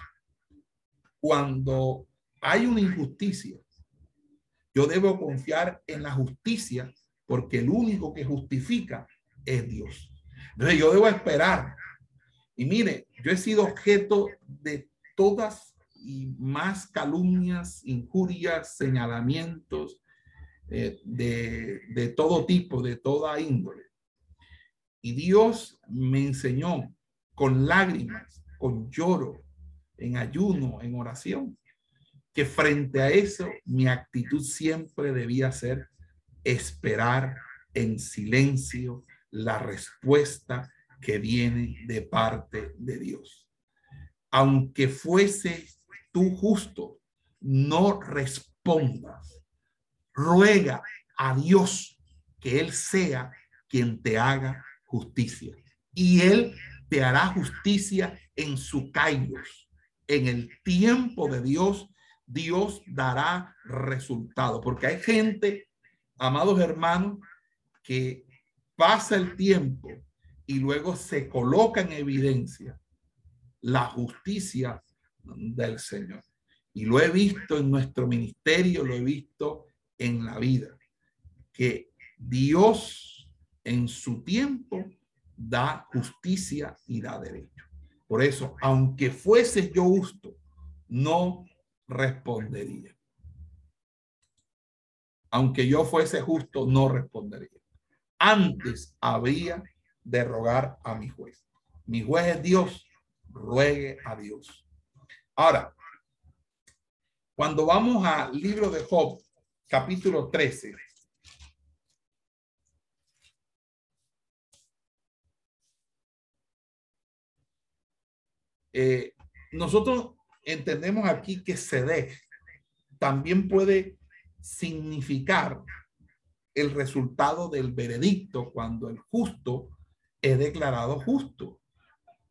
cuando hay una injusticia, yo debo confiar en la justicia porque el único que justifica es Dios. Entonces yo debo esperar. Y mire, yo he sido objeto de todas y más calumnias, injurias, señalamientos eh, de, de todo tipo, de toda índole. Y Dios me enseñó con lágrimas, con lloro, en ayuno, en oración, que frente a eso mi actitud siempre debía ser esperar en silencio la respuesta que viene de parte de Dios. Aunque fuese tú justo, no respondas. Ruega a Dios que Él sea quien te haga justicia. Y Él te hará justicia en su kairos. En el tiempo de Dios, Dios dará resultado. Porque hay gente, amados hermanos, que pasa el tiempo y luego se coloca en evidencia la justicia del Señor. Y lo he visto en nuestro ministerio, lo he visto en la vida, que Dios en su tiempo da justicia y da derecho. Por eso, aunque fuese yo justo, no respondería. Aunque yo fuese justo, no respondería. Antes habría de rogar a mi juez. Mi juez es Dios, ruegue a Dios. Ahora, cuando vamos al libro de Job, capítulo 13, Eh, nosotros entendemos aquí que ceder también puede significar el resultado del veredicto cuando el justo es declarado justo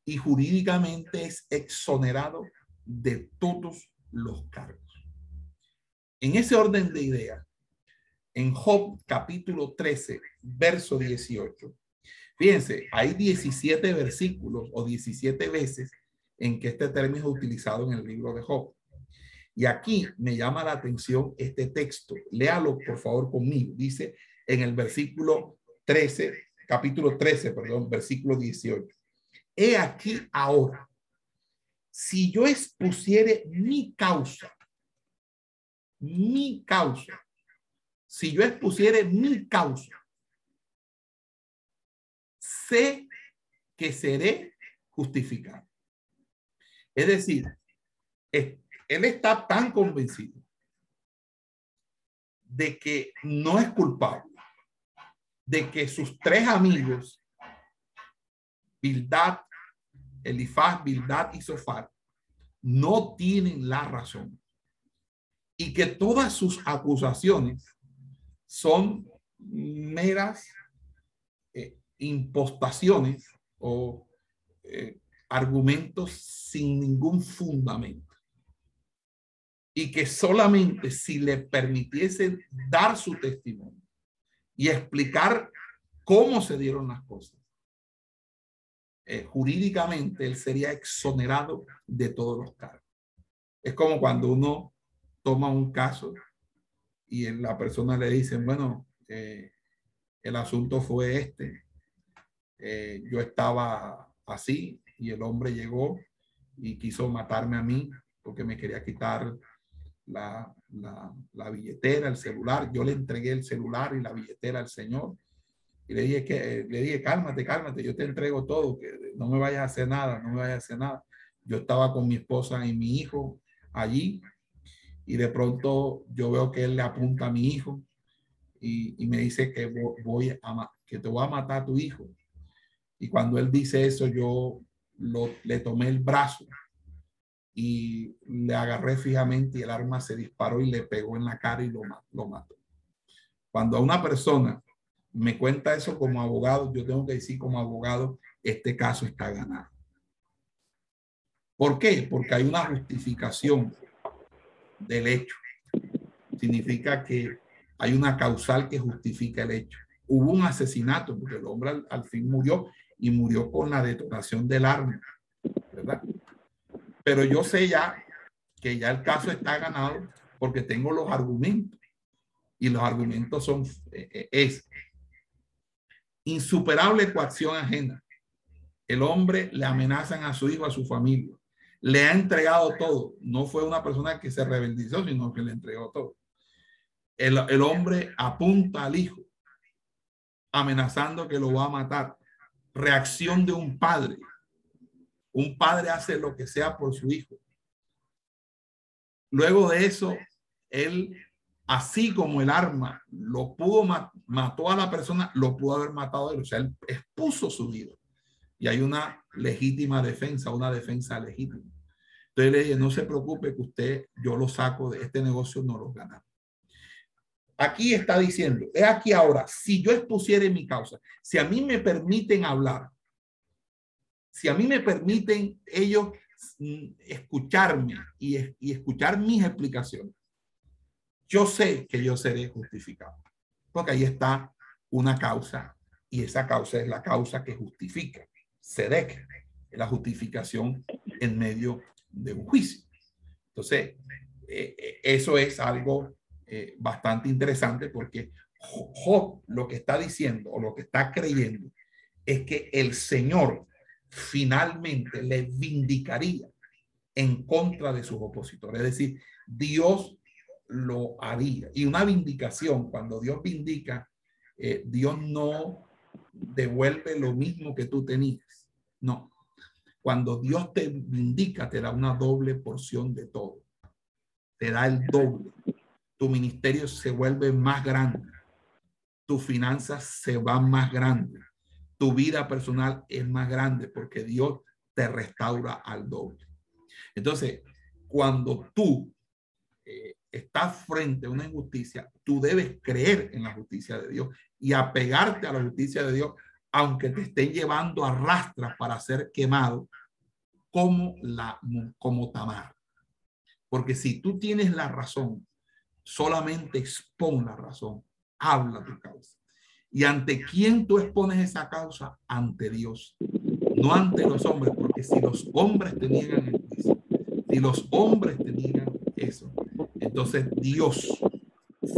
y jurídicamente es exonerado de todos los cargos. En ese orden de ideas, en Job capítulo 13, verso 18, fíjense, hay 17 versículos o 17 veces en que este término es utilizado en el libro de Job. Y aquí me llama la atención este texto. Léalo, por favor, conmigo. Dice en el versículo 13, capítulo 13, perdón, versículo 18. He aquí ahora, si yo expusiere mi causa, mi causa, si yo expusiere mi causa, sé que seré justificado. Es decir, él está tan convencido de que no es culpable, de que sus tres amigos, Bildad, Elifaz, Bildad y Sofar, no tienen la razón y que todas sus acusaciones son meras eh, impostaciones o eh, argumentos sin ningún fundamento. Y que solamente si le permitiesen dar su testimonio y explicar cómo se dieron las cosas, eh, jurídicamente él sería exonerado de todos los cargos. Es como cuando uno toma un caso y la persona le dice, bueno, eh, el asunto fue este, eh, yo estaba así, y el hombre llegó y quiso matarme a mí porque me quería quitar la, la, billetera, el celular. Yo le entregué el celular y la billetera al Señor Y le dije, que, le dije, cálmate, cálmate, yo te entrego todo, que no me vayas a hacer nada, no me vayas a hacer nada. Yo estaba con mi esposa y mi hijo allí y de pronto yo veo que él le apunta a mi hijo y, y me dice que voy a, que te voy a matar a tu hijo. Y cuando él dice eso, yo lo, le tomé el brazo y le agarré fijamente y el arma se disparó y le pegó en la cara y lo, lo mató. Cuando a una persona me cuenta eso como abogado, yo tengo que decir como abogado, este caso está ganado. ¿Por qué? Porque hay una justificación del hecho. Significa que hay una causal que justifica el hecho. Hubo un asesinato porque el hombre al, fin murió y murió con la detonación del arma, ¿verdad? Pero yo sé ya que ya el caso está ganado porque tengo los argumentos y los argumentos son eh, eh, es insuperable coacción ajena. El hombre le amenazan a su hijo, a su familia. Le ha entregado todo. No fue una persona que se rebeldizó, sino que le entregó todo. El, el hombre apunta al hijo, amenazando que lo va a matar. Reacción de un padre. Un padre hace lo que sea por su hijo. Luego de eso, él así como el arma lo pudo, mató a la persona, lo pudo haber matado él. O sea, él expuso su vida. Y hay una legítima defensa, una defensa legítima. Entonces le dije, no se preocupe que usted, yo lo saco de este negocio, no lo gana. Aquí está diciendo, es aquí ahora, si yo expusiera mi causa, si a mí me permiten hablar, si a mí me permiten ellos mm, escucharme y escuchar mis explicaciones, yo sé que yo seré justificado, porque ahí está una causa y esa causa es la causa que justifica. Sedec, la justificación en medio de un juicio. Entonces, eh, eh, eso es algo eh, bastante interesante porque Job lo que está diciendo o lo que está creyendo es que el Señor finalmente le vindicaría en contra de sus opositores. Es decir, Dios lo haría. Y una vindicación, cuando Dios vindica, eh, Dios no devuelve lo mismo que tú tenías. No. Cuando Dios te vindica, te da una doble porción de todo. Te da el doble. Tu ministerio se vuelve más grande. Tus finanzas se van más grandes. Tu vida personal es más grande porque Dios te restaura al doble. Entonces, cuando tú eh, estás frente a una injusticia, tú debes creer en la justicia de Dios y apegarte a la justicia de Dios, aunque te estén llevando a rastras para ser quemado, como la como Tamar. Porque si tú tienes la razón, solamente expon la razón, habla tu causa. ¿Y ante quién tú expones esa causa? Ante Dios, no ante los hombres, porque si los hombres te niegan el juicio, si los hombres te niegan eso, entonces Dios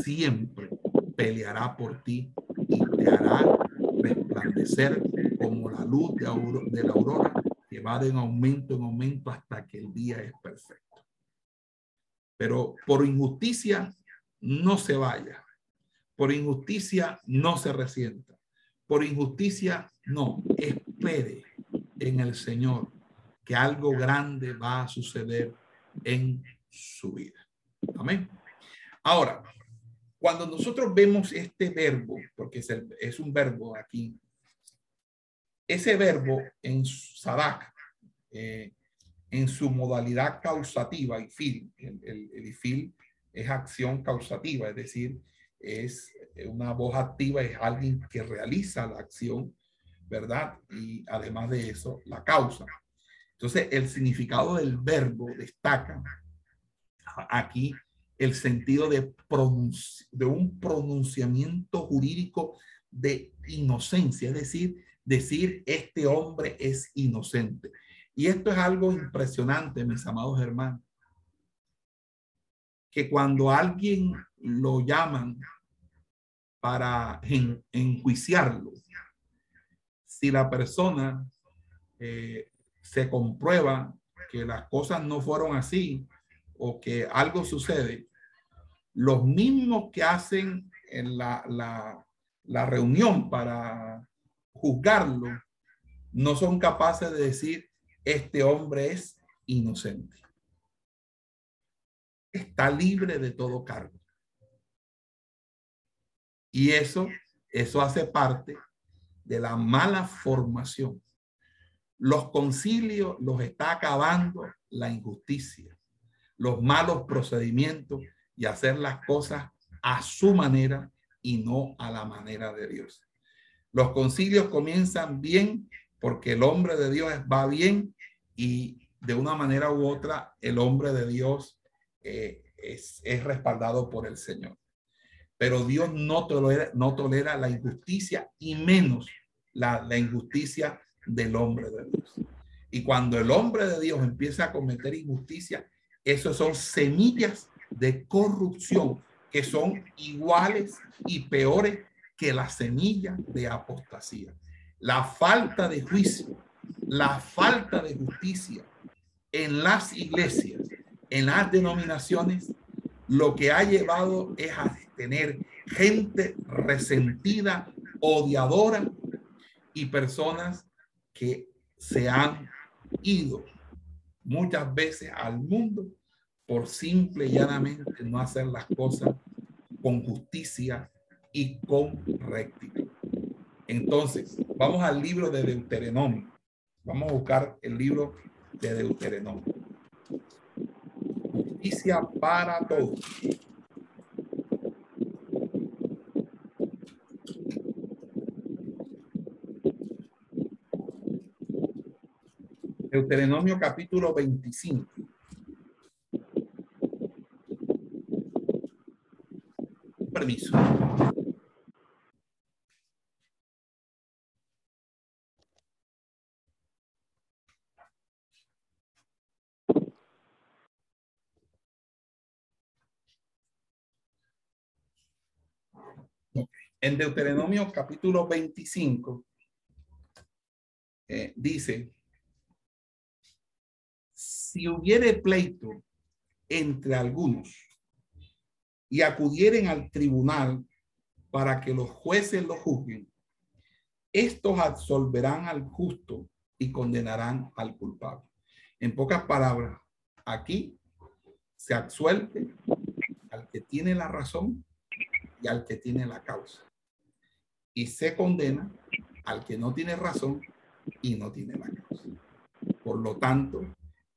siempre peleará por ti y te hará resplandecer como la luz de, la aurora que va de aumento en aumento hasta que el día es perfecto. Pero por injusticia no se vaya. Por injusticia no se resienta. Por injusticia no. Espere en el Señor que algo grande va a suceder en su vida. Amén. Ahora, cuando nosotros vemos este verbo, porque es, un verbo aquí, ese verbo en Sadak, eh, en su modalidad causativa y fil, el, el, fil es acción causativa, es decir, es una voz activa, es alguien que realiza la acción, ¿verdad? Y además de eso, la causa. Entonces, el significado del verbo destaca aquí el sentido de, un pronunciamiento jurídico de inocencia, es decir, decir este hombre es inocente. Y esto es algo impresionante, mis amados hermanos, que cuando alguien lo llaman para enjuiciarlo, si la persona eh, se comprueba que las cosas no fueron así, o que algo sucede, los mismos que hacen en la, la reunión para juzgarlo, no son capaces de decir, este hombre es inocente. Está libre de todo cargo. Y eso, eso hace parte de la mala formación. Los concilios los está acabando la injusticia, los malos procedimientos y hacer las cosas a su manera y no a la manera de Dios. Los concilios comienzan bien porque el hombre de Dios va bien y de una manera u otra el hombre de Dios eh, es, es, respaldado por el Señor. Pero Dios no tolera, no tolera la injusticia y menos la, la injusticia del hombre de Dios. Y cuando el hombre de Dios empieza a cometer injusticia, esos son semillas de corrupción que son iguales y peores que la semilla de apostasía. La falta de juicio, la falta de justicia en las iglesias, en las denominaciones, lo que ha llevado es a tener gente resentida, odiadora y personas que se han ido muchas veces al mundo por simple y llanamente no hacer las cosas con justicia y con rectitud. Entonces, vamos al libro de Deuteronomio. Vamos a buscar el libro de Deuteronomio. Justicia para todos. Deuteronomio capítulo 25. Permiso. En Deuteronomio capítulo 25 eh, dice, si hubiere pleito entre algunos y acudieren al tribunal para que los jueces lo juzguen, estos absolverán al justo y condenarán al culpable. En pocas palabras, aquí se absuelve al que tiene la razón y al que tiene la causa. Y se condena al que no tiene razón y no tiene la causa. Por lo tanto,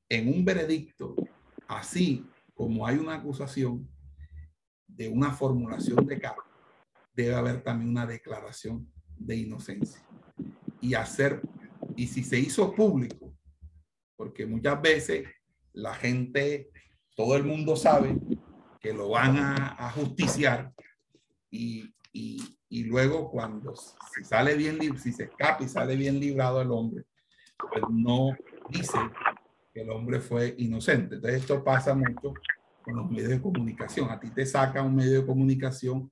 en un veredicto, así como hay una acusación de una formulación de cargo, debe haber también una declaración de inocencia. Y hacer, y si se hizo público, porque muchas veces la gente, todo el mundo sabe que lo van a, justiciar y, y, y, luego cuando si sale bien, si se escapa y sale bien librado el hombre, pues no dice que el hombre fue inocente. Entonces esto pasa mucho con los medios de comunicación. A ti te saca un medio de comunicación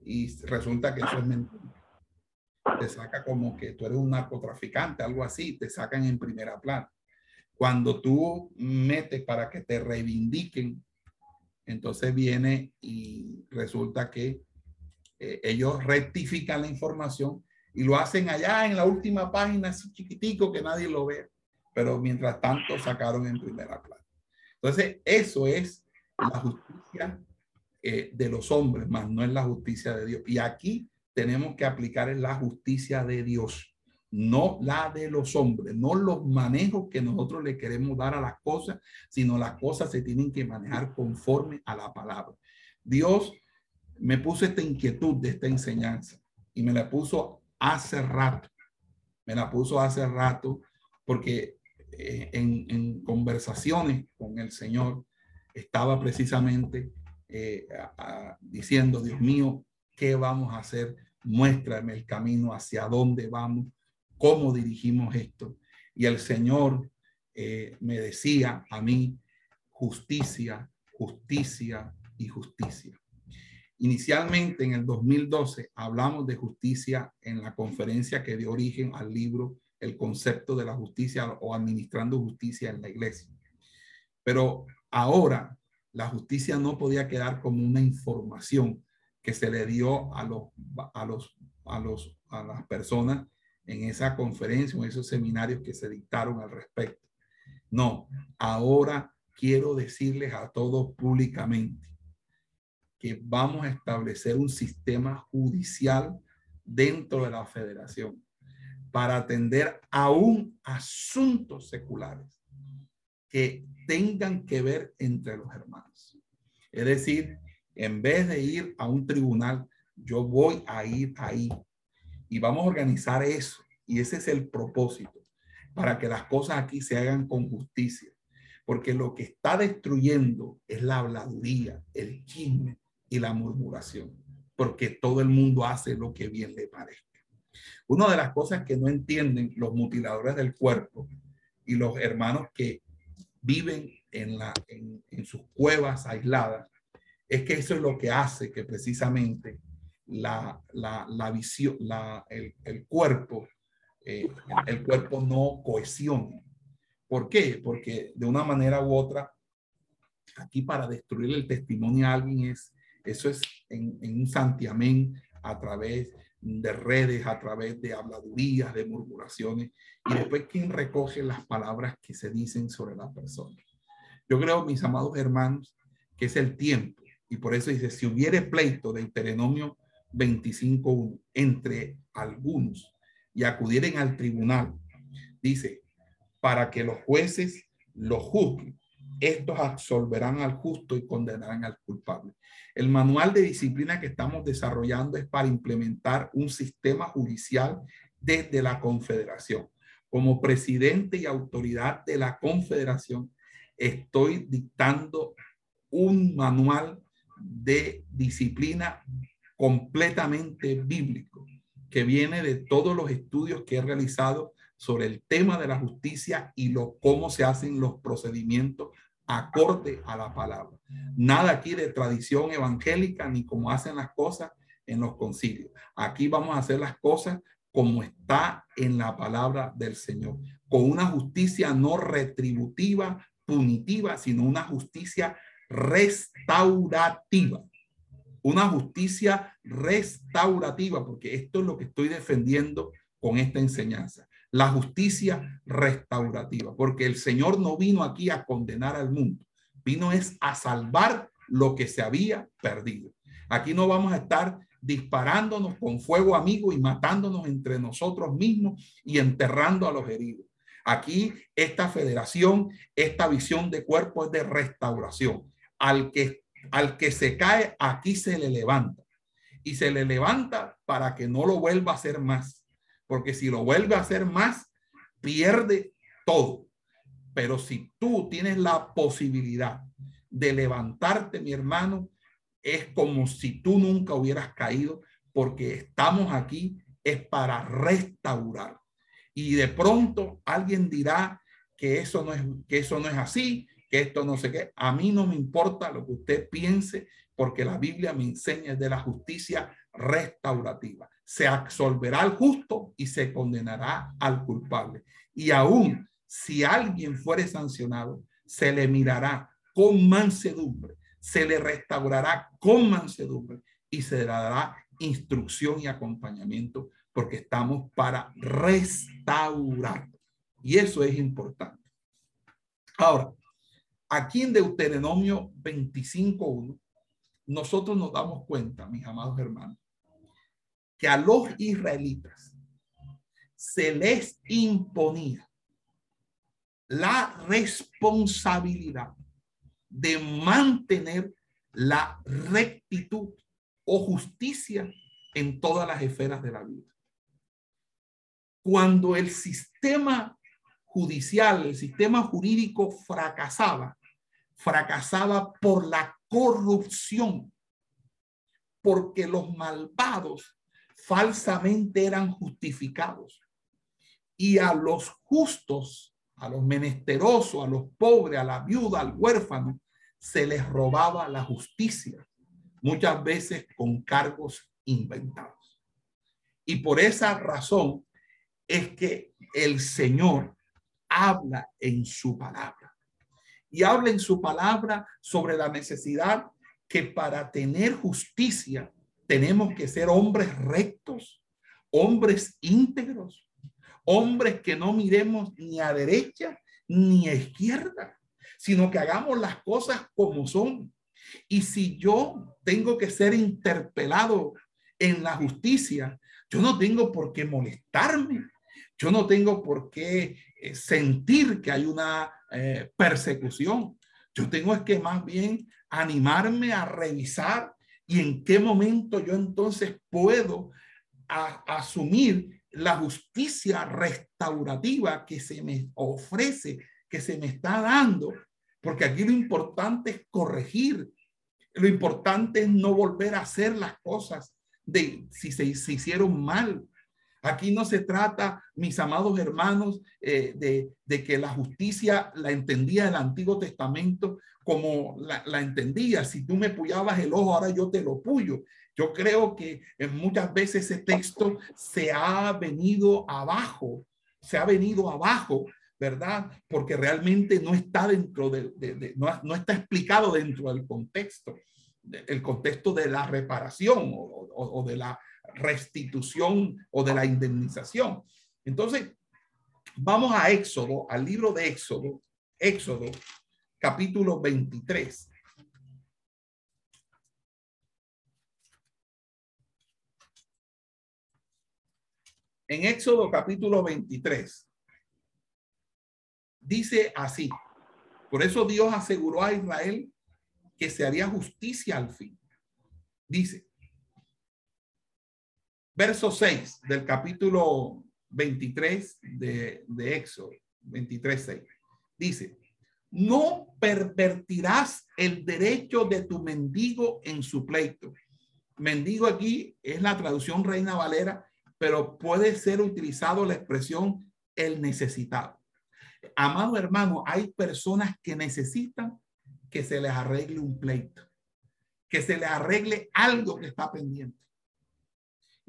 y resulta que eso es mentira. Te saca como que tú eres un narcotraficante, algo así, te sacan en primera plana. Cuando tú metes para que te reivindiquen, entonces viene y resulta que eh, ellos rectifican la información y lo hacen allá en la última página, así chiquitico que nadie lo ve pero mientras tanto sacaron en primera plana. Entonces, eso es la justicia eh, de los hombres, más no es la justicia de Dios. Y aquí tenemos que aplicar en la justicia de Dios, no la de los hombres, no los manejos que nosotros le queremos dar a las cosas, sino las cosas se tienen que manejar conforme a la palabra. Dios me puso esta inquietud de esta enseñanza y me la puso hace rato, me la puso hace rato porque eh, en, conversaciones con el Señor, estaba precisamente eh, diciendo, Dios mío, ¿qué vamos a hacer? Muéstrame el camino, hacia dónde vamos, cómo dirigimos esto. Y el Señor eh, me decía a mí, justicia, justicia y justicia. Inicialmente en el 2012 hablamos de justicia en la conferencia que dio origen al libro el concepto de la justicia o administrando justicia en la iglesia. Pero ahora la justicia no podía quedar como una información que se le dio a los, a los a, los, a las personas en esa conferencia, en esos seminarios que se dictaron al respecto. No, ahora quiero decirles a todos públicamente que vamos a establecer un sistema judicial dentro de la federación para atender aún asuntos seculares que tengan que ver entre los hermanos. Es decir, en vez de ir a un tribunal, yo voy a ir ahí y vamos a organizar eso. Y ese es el propósito, para que las cosas aquí se hagan con justicia. Porque lo que está destruyendo es la habladuría, el chisme y la murmuración. Porque todo el mundo hace lo que bien le parezca. Una de las cosas que no entienden los mutiladores del cuerpo y los hermanos que viven en, la, en, sus cuevas aisladas es que eso es lo que hace que precisamente la, la, visión, la, el, el cuerpo eh, el cuerpo no cohesione. ¿Por qué? Porque de una manera u otra, aquí para destruir el testimonio a alguien es, eso es en, un santiamén a través de redes, a través de habladurías, de murmuraciones, y después quién recoge las palabras que se dicen sobre la persona. Yo creo, mis amados hermanos, que es el tiempo, y por eso dice, si hubiere pleito de Deuteronomio 25.1 entre algunos y acudieren al tribunal, dice, para que los jueces lo juzguen. Estos absolverán al justo y condenarán al culpable. El manual de disciplina que estamos desarrollando es para implementar un sistema judicial desde la Confederación. Como presidente y autoridad de la Confederación, estoy dictando un manual de disciplina completamente bíblico que viene de todos los estudios que he realizado sobre el tema de la justicia y lo, cómo se hacen los procedimientos acorde a la palabra. Nada aquí de tradición evangélica ni cómo hacen las cosas en los concilios. Aquí vamos a hacer las cosas como está en la palabra del Señor, con una justicia no retributiva, punitiva, sino una justicia restaurativa una justicia restaurativa, porque esto es lo que estoy defendiendo con esta enseñanza. La justicia restaurativa, porque el Señor no vino aquí a condenar al mundo, vino es a salvar lo que se había perdido. Aquí no vamos a estar disparándonos con fuego amigo y matándonos entre nosotros mismos y enterrando a los heridos. Aquí esta federación, esta visión de cuerpo es de restauración. Al que al que se cae, aquí se le levanta. Y se le levanta para que no lo vuelva a hacer más. Porque si lo vuelve a hacer más, pierde todo. Pero si tú tienes la posibilidad de levantarte, mi hermano, es como si tú nunca hubieras caído, porque estamos aquí es para restaurar. Y de pronto alguien dirá que eso no es que eso no es así, que esto no sé qué. A mí no me importa lo que usted piense, porque la Biblia me enseña de la justicia restaurativa. Se absolverá al justo y se condenará al culpable. Y aún si alguien fuere sancionado, se le mirará con mansedumbre, se le restaurará con mansedumbre y se le dará instrucción y acompañamiento porque estamos para restaurar. Y eso es importante. Ahora, Aquí en Deuteronomio 25.1, nosotros nos damos cuenta, mis amados hermanos, que a los israelitas se les imponía la responsabilidad de mantener la rectitud o justicia en todas las esferas de la vida. Cuando el sistema judicial, el sistema jurídico fracasaba, fracasaba por la corrupción, porque los malvados falsamente eran justificados y a los justos, a los menesterosos, a los pobres, a la viuda, al huérfano, se les robaba la justicia, muchas veces con cargos inventados. Y por esa razón es que el Señor habla en su palabra. Y habla en su palabra sobre la necesidad que para tener justicia tenemos que ser hombres rectos, hombres íntegros, hombres que no miremos ni a derecha ni a izquierda, sino que hagamos las cosas como son. Y si yo tengo que ser interpelado en la justicia, yo no tengo por qué molestarme, yo no tengo por qué eh, sentir que hay una eh, persecución. Yo tengo que más bien animarme a revisar y en qué momento yo entonces puedo asumir la justicia restaurativa que se me ofrece, que se me está dando, porque aquí lo importante es corregir, lo importante es no volver a hacer las cosas de si se, se hicieron mal. Aquí no se trata, mis amados hermanos, eh, de, que la justicia la entendía el Antiguo Testamento como la, entendía. Si tú me puyabas el ojo, ahora yo te lo puyo. Yo creo que muchas veces ese texto se ha venido abajo, se ha venido abajo, ¿verdad? Porque realmente no está dentro de, no, está explicado dentro del contexto, el contexto de la reparación o de la restitución o de la indemnización. Entonces, vamos a Éxodo, al libro de Éxodo, Éxodo, capítulo 23. En Éxodo capítulo 23, dice así, por eso Dios aseguró a Israel que se haría justicia al fin. Dice, verso 6 del capítulo 23 de, de Éxodo, 23, 6. Dice, no pervertirás el derecho de tu mendigo en su pleito. Mendigo aquí es la traducción Reina Valera, pero puede ser utilizado la expresión el necesitado. Amado hermano, hay personas que necesitan que se les arregle un pleito, que se les arregle algo que está pendiente.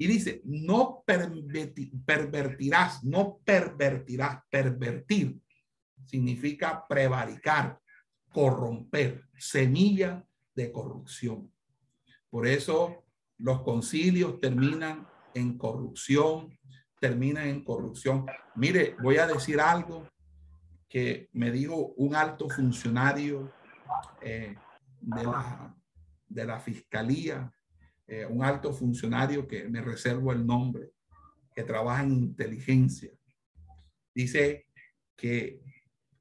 Y dice, no pervertirás, no pervertirás, pervertir significa prevaricar, corromper, semilla de corrupción. Por eso los concilios terminan en corrupción, terminan en corrupción. Mire, voy a decir algo que me dijo un alto funcionario eh, de, la, de la fiscalía eh, un alto funcionario que me reservo el nombre, que trabaja en inteligencia, dice que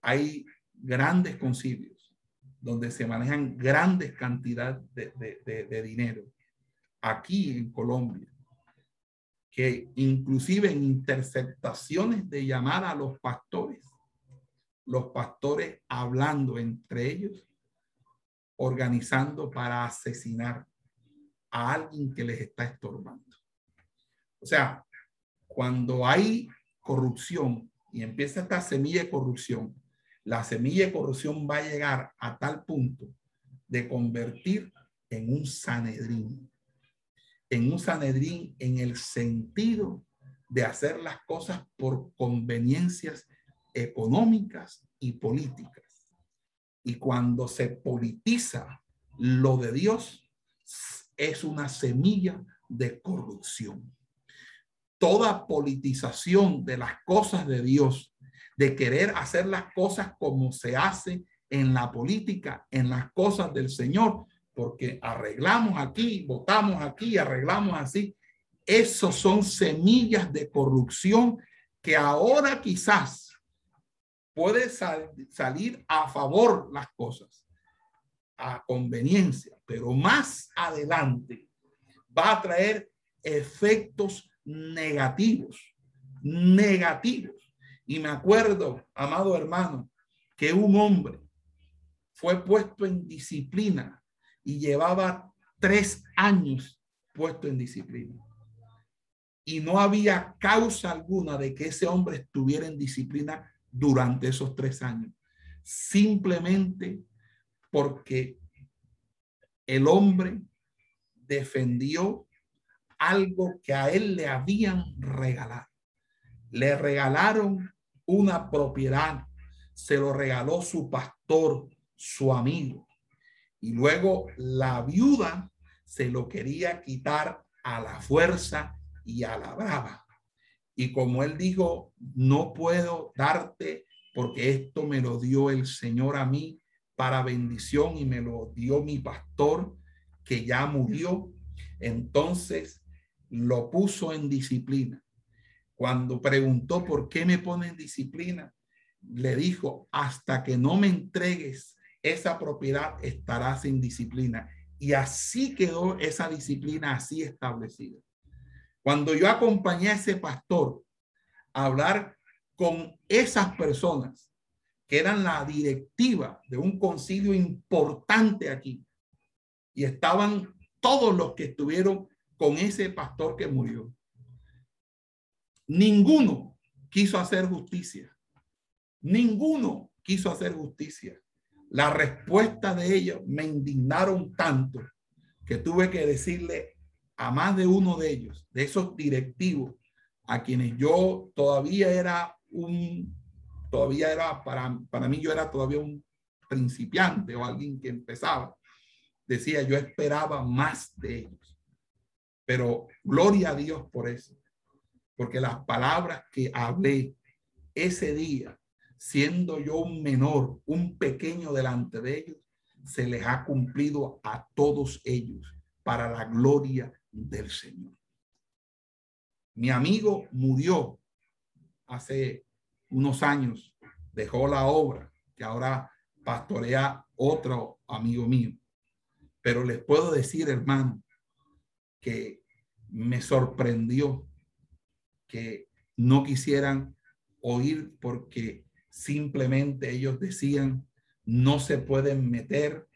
hay grandes concilios donde se manejan grandes cantidades de, de, dinero. Aquí en Colombia, que inclusive en interceptaciones de llamada a los pastores, los pastores hablando entre ellos, organizando para asesinar a alguien que les está estorbando. O sea, cuando hay corrupción y empieza esta semilla de corrupción, la semilla de corrupción va a llegar a tal punto de convertir en un sanedrín, en un sanedrín en el sentido de hacer las cosas por conveniencias económicas y políticas. Y cuando se politiza lo de Dios, es una semilla de corrupción. Toda politización de las cosas de Dios, de querer hacer las cosas como se hace en la política, en las cosas del Señor, porque arreglamos aquí, votamos aquí, arreglamos así. Esos son semillas de corrupción que ahora quizás puede sal salir a favor las cosas, a conveniencia, pero más adelante va a traer efectos negativos, negativos. Y me acuerdo, amado hermano, que un hombre fue puesto en disciplina y llevaba tres años puesto en disciplina. Y no había causa alguna de que ese hombre estuviera en disciplina durante esos tres años. Simplemente porque el hombre defendió algo que a él le habían regalado. Le regalaron una propiedad, se lo regaló su pastor, su amigo. Y luego la viuda se lo quería quitar a la fuerza y a la brava. Y como él dijo, no puedo darte porque esto me lo dio el Señor a mí para bendición y me lo dio mi pastor que ya murió. Entonces lo puso en disciplina. Cuando preguntó por qué me pone en disciplina, le dijo, hasta que no me entregues esa propiedad, estarás sin disciplina. Y así quedó esa disciplina así establecida. Cuando yo acompañé a ese pastor a hablar con esas personas que eran la directiva de un concilio importante aquí, y estaban todos los que estuvieron con ese pastor que murió. Ninguno quiso hacer justicia. Ninguno quiso hacer justicia. La respuesta de ellos me indignaron tanto que tuve que decirle a más de uno de ellos, de esos directivos, a quienes yo todavía era un, todavía era, para, para mí yo era todavía un principiante o alguien que empezaba. Decía, yo esperaba más de ellos. Pero gloria a Dios por eso. Porque las palabras que hablé ese día, siendo yo un menor, un pequeño delante de ellos, se les ha cumplido a todos ellos para la gloria del Señor. Mi amigo murió hace unos años, dejó la obra que ahora pastorea otro amigo mío. Pero les puedo decir, hermano, que me sorprendió que no quisieran oír porque simplemente ellos decían no se pueden meter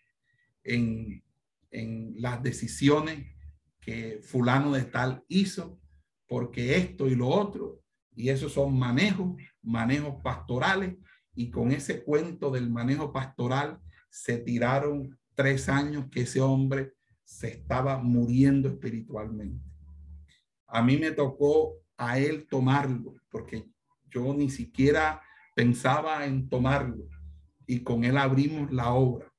en, en las decisiones que fulano de tal hizo porque esto y lo otro y esos son manejos, manejos pastorales y con ese cuento del manejo pastoral se tiraron tres años que ese hombre se estaba muriendo espiritualmente. A mí me tocó a él tomarlo, porque yo ni siquiera pensaba en tomarlo. Y con él abrimos la obra.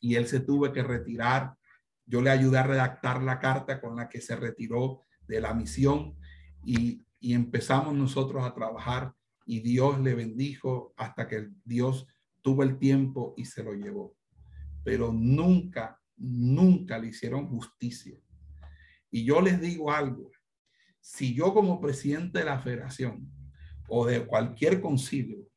Y él se tuvo que retirar. Yo le ayudé a redactar la carta con la que se retiró de la misión y, y empezamos nosotros a trabajar y Dios le bendijo hasta que Dios tuvo el tiempo y se lo llevó. Pero nunca, nunca le hicieron justicia. Y yo les digo algo, si yo como presidente de la federación o de cualquier concilio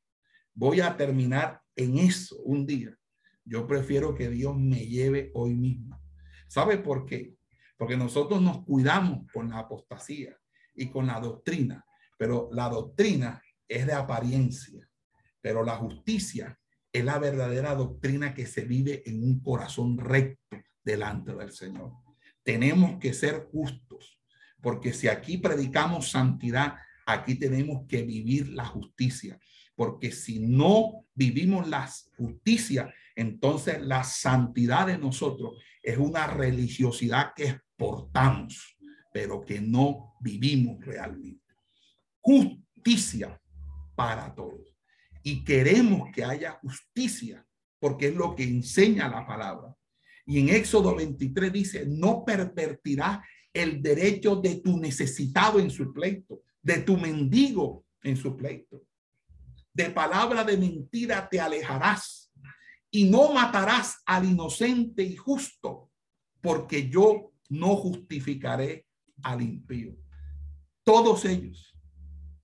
voy a terminar en eso un día, yo prefiero que Dios me lleve hoy mismo. ¿Sabe por qué? Porque nosotros nos cuidamos con la apostasía y con la doctrina, pero la doctrina es de apariencia, pero la justicia es la verdadera doctrina que se vive en un corazón recto delante del Señor. Tenemos que ser justos, porque si aquí predicamos santidad, aquí tenemos que vivir la justicia, porque si no vivimos la justicia, entonces la santidad de nosotros es una religiosidad que exportamos, pero que no vivimos realmente. Justicia para todos y queremos que haya justicia, porque es lo que enseña la palabra. Y en Éxodo 23 dice, no pervertirás el derecho de tu necesitado en su pleito, de tu mendigo en su pleito. De palabra de mentira te alejarás y no matarás al inocente y justo, porque yo no justificaré al impío. Todos ellos,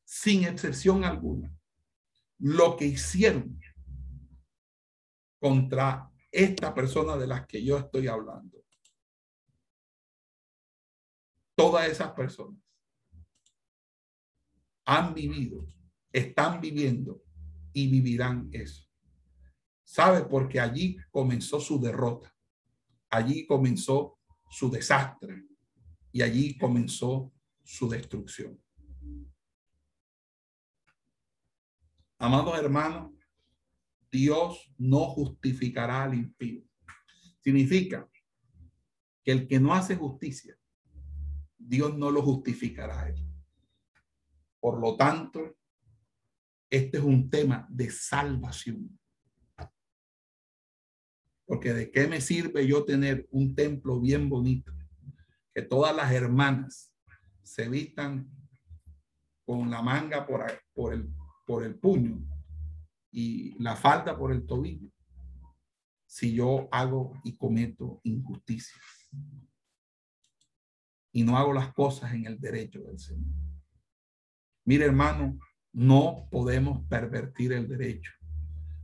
sin excepción alguna, lo que hicieron contra esta persona de las que yo estoy hablando. Todas esas personas han vivido, están viviendo y vivirán eso. ¿Sabe? Porque allí comenzó su derrota. Allí comenzó su desastre y allí comenzó su destrucción. Amados hermanos, Dios no justificará al impío. Significa que el que no hace justicia, Dios no lo justificará a él. Por lo tanto, este es un tema de salvación. Porque de qué me sirve yo tener un templo bien bonito, que todas las hermanas se vistan con la manga por, por, el, por el puño y la falda por el tobillo si yo hago y cometo injusticias y no hago las cosas en el derecho del Señor. Mire, hermano, no podemos pervertir el derecho.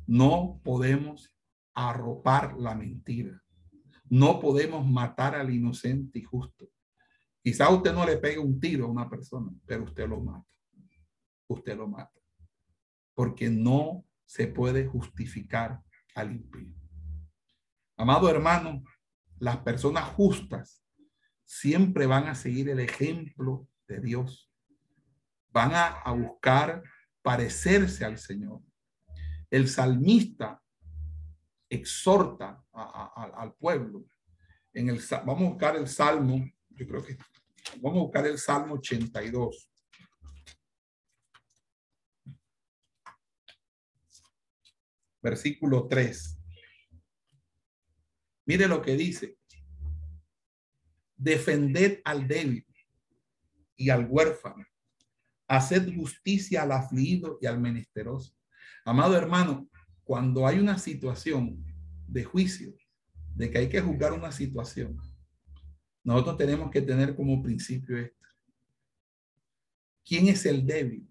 No podemos arropar la mentira. No podemos matar al inocente y justo. Quizá usted no le pegue un tiro a una persona, pero usted lo mata. Usted lo mata. Porque no se puede justificar al impío. Amado hermano, las personas justas siempre van a seguir el ejemplo de Dios. Van a, a buscar parecerse al Señor. El salmista exhorta al pueblo. En el, vamos a buscar el Salmo, yo creo que vamos a buscar el Salmo 82. Versículo 3. Mire lo que dice. Defended al débil y al huérfano. Haced justicia al afligido y al menesteroso. Amado hermano, cuando hay una situación de juicio, de que hay que juzgar una situación, nosotros tenemos que tener como principio esto. ¿Quién es el débil?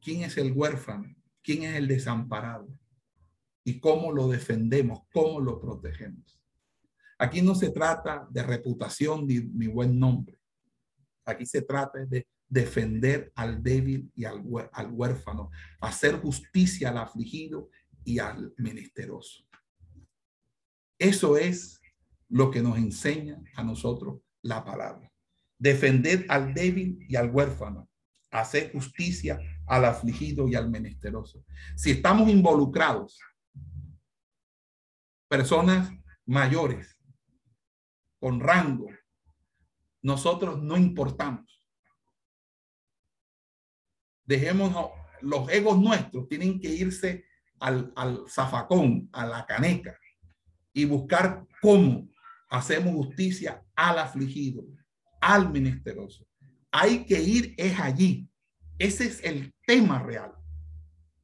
¿Quién es el huérfano? ¿Quién es el desamparado? ¿Y cómo lo defendemos? ¿Cómo lo protegemos? Aquí no se trata de reputación ni, ni buen nombre. Aquí se trata de defender al débil y al, al huérfano, hacer justicia al afligido y al menesteroso. Eso es lo que nos enseña a nosotros la palabra. Defender al débil y al huérfano, hacer justicia al afligido y al menesteroso. Si estamos involucrados, personas mayores, con rango, nosotros no importamos. Dejemos los egos nuestros, tienen que irse al, al zafacón, a la caneca y buscar cómo hacemos justicia al afligido, al menesteroso. Hay que ir es allí. Ese es el tema real.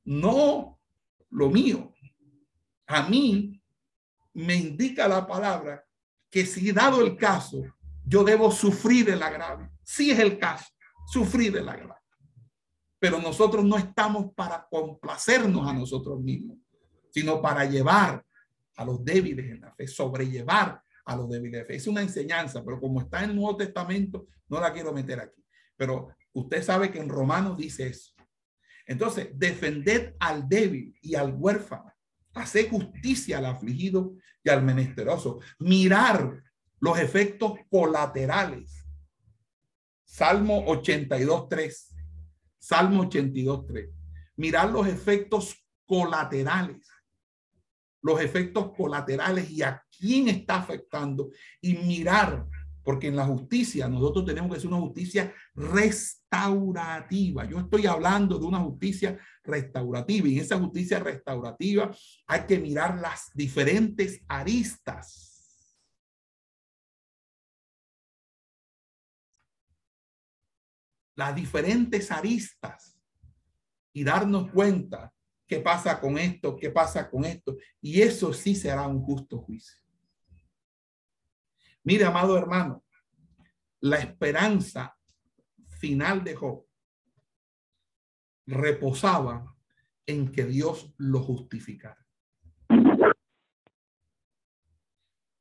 No lo mío. A mí me indica la palabra que si dado el caso, yo debo sufrir el agravio. Si es el caso, sufrir el agravio. Pero nosotros no estamos para complacernos a nosotros mismos, sino para llevar a los débiles en la fe, sobrellevar a los débiles de fe. Es una enseñanza, pero como está en el Nuevo Testamento, no la quiero meter aquí. Pero usted sabe que en Romanos dice eso. Entonces, defended al débil y al huérfano, hacer justicia al afligido y al menesteroso, mirar los efectos colaterales. Salmo 82, 3. Salmo 82, 3. Mirar los efectos colaterales. Los efectos colaterales y a quién está afectando y mirar, porque en la justicia nosotros tenemos que hacer una justicia restaurativa. Yo estoy hablando de una justicia restaurativa y en esa justicia restaurativa hay que mirar las diferentes aristas. Las diferentes aristas y darnos cuenta qué pasa con esto, qué pasa con esto. Y eso sí será un justo juicio. Mire, amado hermano, la esperanza final de Job reposaba en que Dios lo justificara.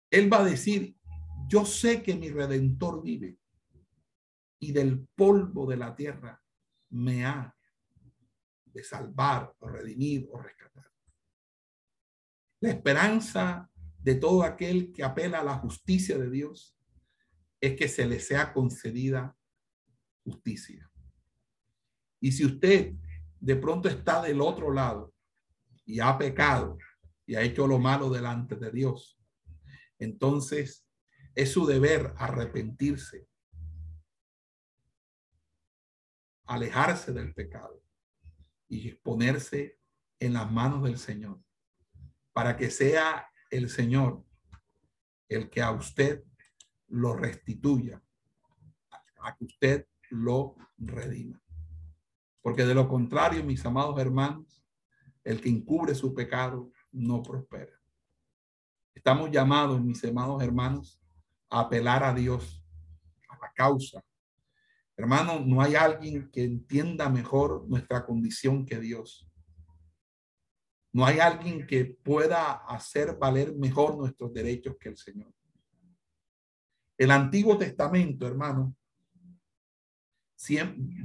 Él va a decir, yo sé que mi redentor vive y del polvo de la tierra me ha de salvar o redimir o rescatar. La esperanza de todo aquel que apela a la justicia de Dios es que se le sea concedida justicia. Y si usted de pronto está del otro lado y ha pecado y ha hecho lo malo delante de Dios, entonces es su deber arrepentirse, alejarse del pecado y exponerse en las manos del Señor para que sea el Señor el que a usted lo restituya, a que usted lo redima. Porque de lo contrario, mis amados hermanos, el que encubre su pecado no prospera. Estamos llamados, mis amados hermanos, a apelar a Dios, a la causa. Hermano, no hay alguien que entienda mejor nuestra condición que Dios. No hay alguien que pueda hacer valer mejor nuestros derechos que el Señor. El Antiguo Testamento, hermano,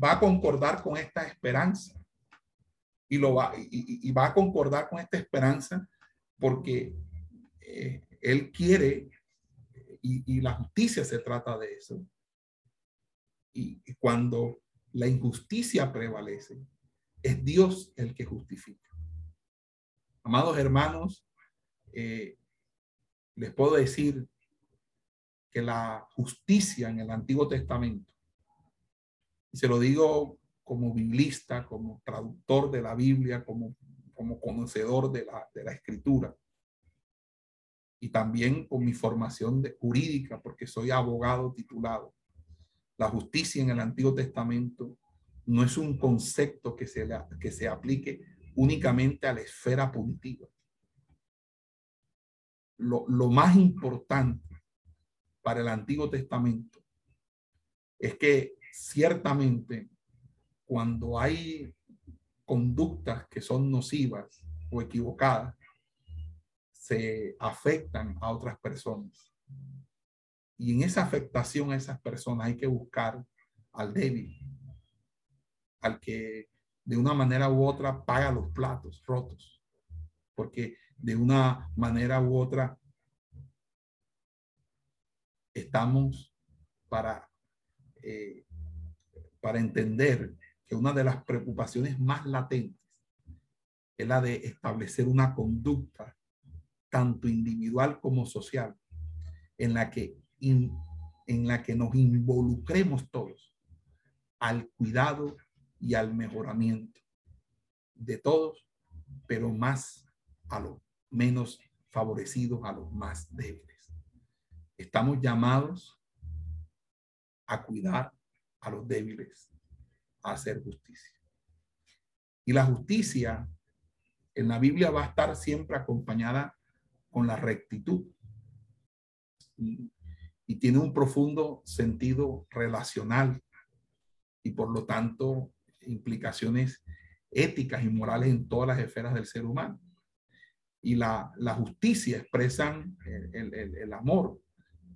va a concordar con esta esperanza y lo va y, va a concordar con esta esperanza porque eh, él quiere y, la justicia se trata de eso. Y cuando la injusticia prevalece, es Dios el que justifica. Amados hermanos, eh, les puedo decir que la justicia en el Antiguo Testamento, y se lo digo como biblista, como traductor de la Biblia, como, como conocedor de la, de la escritura, y también con mi formación de, jurídica, porque soy abogado titulado. La justicia en el Antiguo Testamento no es un concepto que se, que se aplique únicamente a la esfera punitiva. Lo, lo más importante para el Antiguo Testamento es que ciertamente cuando hay conductas que son nocivas o equivocadas, se afectan a otras personas. Y en esa afectación a esas personas hay que buscar al débil, al que de una manera u otra paga los platos rotos, porque de una manera u otra estamos para, eh, para entender que una de las preocupaciones más latentes es la de establecer una conducta tanto individual como social en la que en la que nos involucremos todos al cuidado y al mejoramiento de todos, pero más a los menos favorecidos, a los más débiles. Estamos llamados a cuidar a los débiles, a hacer justicia. Y la justicia en la Biblia va a estar siempre acompañada con la rectitud. Y tiene un profundo sentido relacional y por lo tanto implicaciones éticas y morales en todas las esferas del ser humano. Y la, la justicia expresan el, el, amor,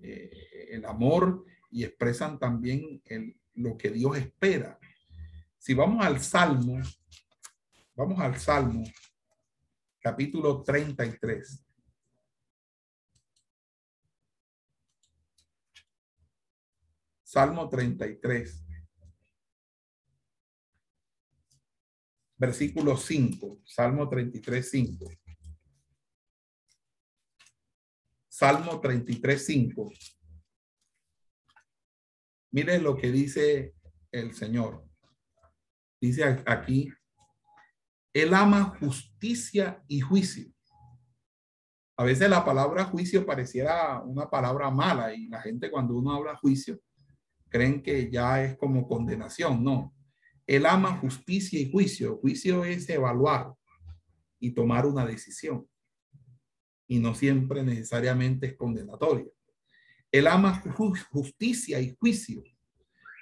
eh, el amor y expresan también el, lo que Dios espera. Si vamos al Salmo, vamos al Salmo, capítulo 33. Salmo 33. versículo 5, Salmo 33, 5. Salmo 33, 5. Mire lo que dice el Señor. Dice aquí, Él ama justicia y juicio. A veces la palabra juicio pareciera una palabra mala y la gente cuando uno habla juicio creen que ya es como condenación. No, él ama justicia y juicio. Juicio es evaluar y tomar una decisión. Y no siempre necesariamente es condenatoria. Él ama justicia y juicio.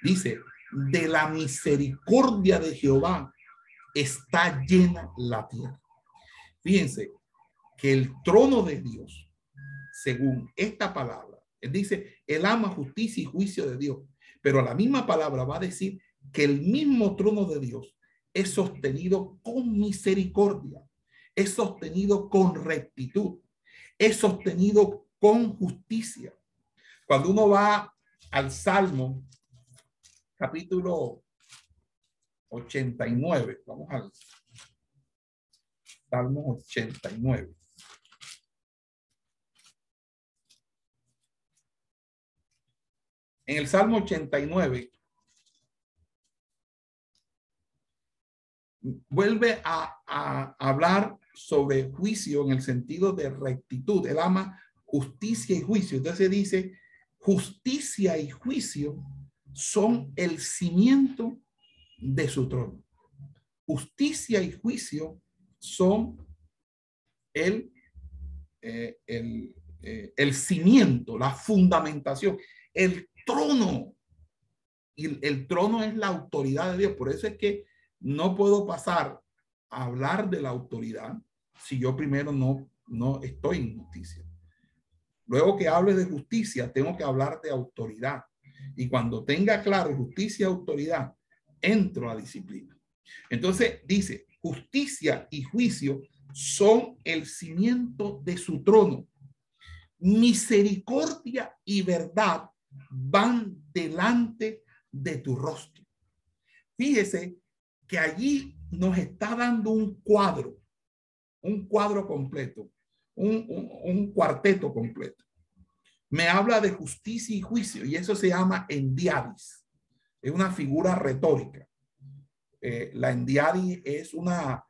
Dice, de la misericordia de Jehová está llena la tierra. Fíjense que el trono de Dios, según esta palabra, él dice, él ama justicia y juicio de Dios, pero la misma palabra va a decir que el mismo trono de Dios es sostenido con misericordia, es sostenido con rectitud, es sostenido con justicia. Cuando uno va al Salmo, capítulo 89, vamos al Salmo 89. En el Salmo 89, vuelve a, hablar sobre juicio en el sentido de rectitud. Él ama justicia y juicio. Entonces dice, justicia y juicio son el cimiento de su trono. Justicia y juicio son el, eh, eh, el cimiento, la fundamentación, el trono. Y el trono es la autoridad de Dios. Por eso es que no puedo pasar a hablar de la autoridad si yo primero no, no estoy en justicia. Luego que hable de justicia, tengo que hablar de autoridad. Y cuando tenga claro justicia y autoridad, entro a disciplina. Entonces dice, justicia y juicio son el cimiento de su trono. Misericordia y verdad van delante de tu rostro. Fíjese que allí nos está dando un cuadro, un cuadro completo, un, cuarteto completo. Me habla de justicia y juicio y eso se llama endiadis. Es una figura retórica. Eh, la endiadis es una,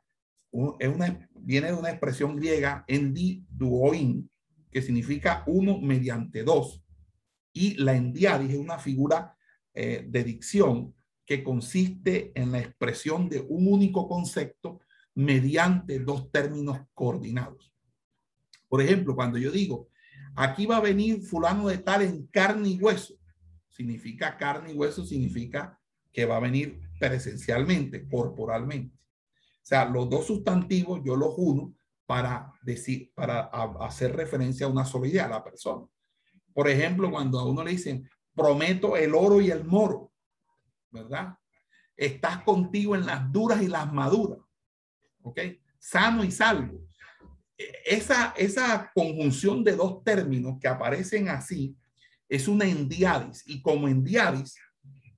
es una, viene de una expresión griega, endi duoin, que significa uno mediante dos. Y la endiadis es una figura eh, de dicción que consiste en la expresión de un único concepto mediante dos términos coordinados. Por ejemplo, cuando yo digo, aquí va a venir fulano de tal en carne y hueso, significa carne y hueso, significa que va a venir presencialmente, corporalmente. O sea, los dos sustantivos yo los uno para decir, para hacer referencia a una sola idea, a la persona. Por ejemplo, cuando a uno le dicen, prometo el oro y el moro, ¿verdad? Estás contigo en las duras y las maduras, ¿ok? Sano y salvo esa, esa conjunción de dos términos que aparecen así es una endiadis y como endiadis,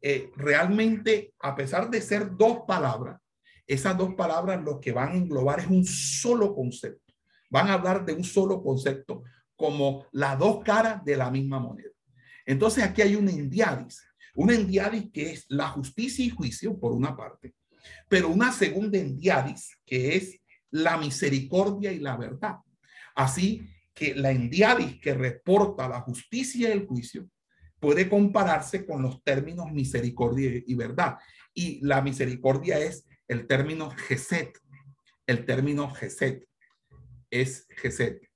eh, realmente, a pesar de ser dos palabras, esas dos palabras lo que van a englobar es un solo concepto. Van a hablar de un solo concepto como las dos caras de la misma moneda. Entonces aquí hay una endiadis, una endiadis que es la justicia y juicio por una parte, pero una segunda endiadis que es la misericordia y la verdad. Así que la endiadis que reporta la justicia y el juicio puede compararse con los términos misericordia y verdad. Y la misericordia es el término geset. El término geset es geset.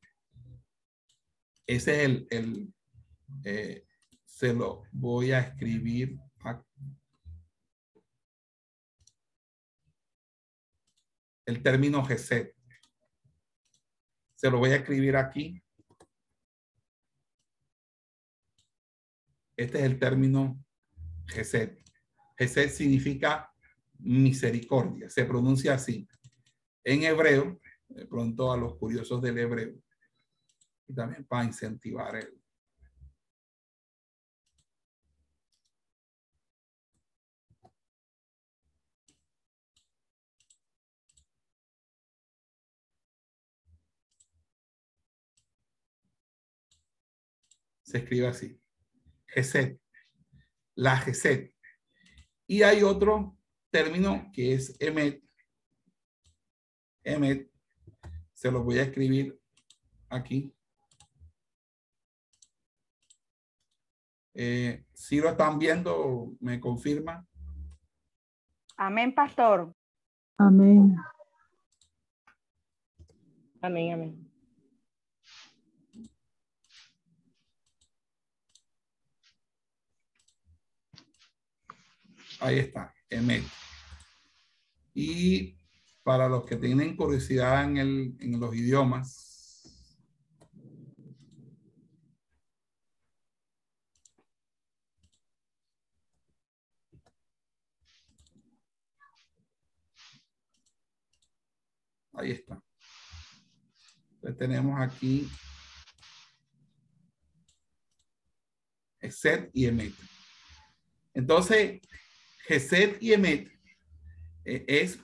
Ese es el, el eh, se lo voy a escribir el término Geset. Se lo voy a escribir aquí. Este es el término Geset. Geset significa misericordia. Se pronuncia así. En hebreo, de pronto a los curiosos del hebreo, y también para incentivar el, se escribe así. Geset. La Geset. Y hay otro término que es Emet. Emet. Se lo voy a escribir aquí. Eh, si lo están viendo, me confirma. Amén, pastor. Amén. Amén, amén. Ahí está, Emet. Y para los que tienen curiosidad en, el, en los idiomas, Ahí está. Entonces tenemos aquí Exet y Emet. Entonces, Gesed y Emet eh, es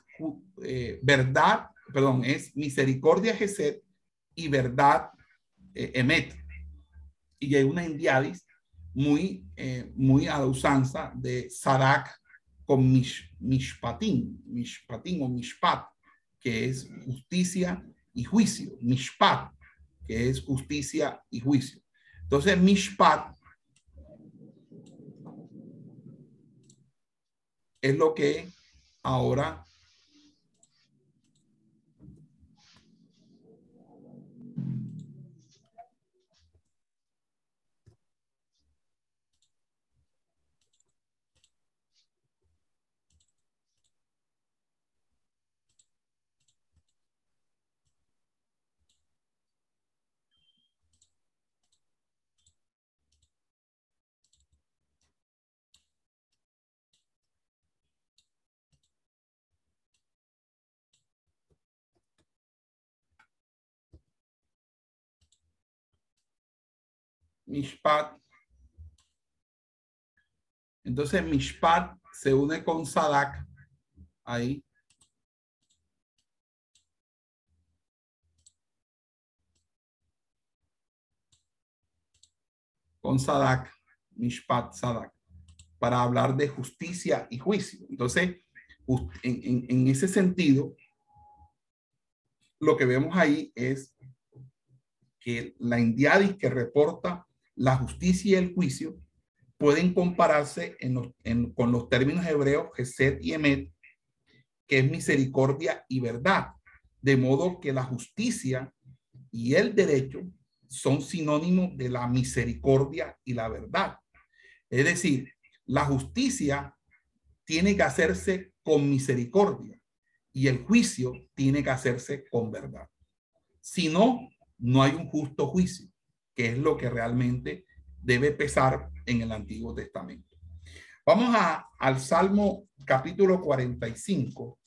eh, verdad, perdón, es misericordia Gesed y verdad eh, Emet. Y hay una indiadis muy, muy a la usanza de Sadak con mish, Mishpatim, Mishpatim o Mishpat, que es justicia y juicio, mishpat, que es justicia y juicio. Entonces, mishpat es lo que ahora Mishpat. Entonces Mishpat se une con Sadak. Ahí. Con Sadak, Mishpat, Sadak, para hablar de justicia y juicio. Entonces, en, ese sentido, lo que vemos ahí es que la indiadis que reporta la justicia y el juicio pueden compararse con los términos hebreos Gesed y Emet, que es misericordia y verdad. De modo que la justicia y el derecho son sinónimos de la misericordia y la verdad. Es decir, la justicia tiene que hacerse con misericordia y el juicio tiene que hacerse con verdad. Si no, no hay un justo juicio que es lo que realmente debe pesar en el Antiguo Testamento. Vamos a, al Salmo capítulo 45.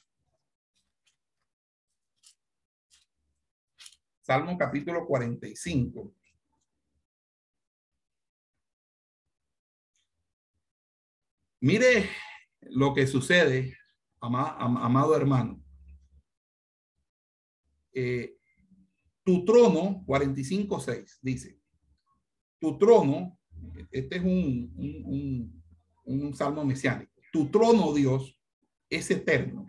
Salmo capítulo 45. Mire lo que sucede, amado hermano. Eh, tu trono, 45.6, dice, tu trono, este es un, un, salmo mesiánico, tu trono, Dios, es eterno.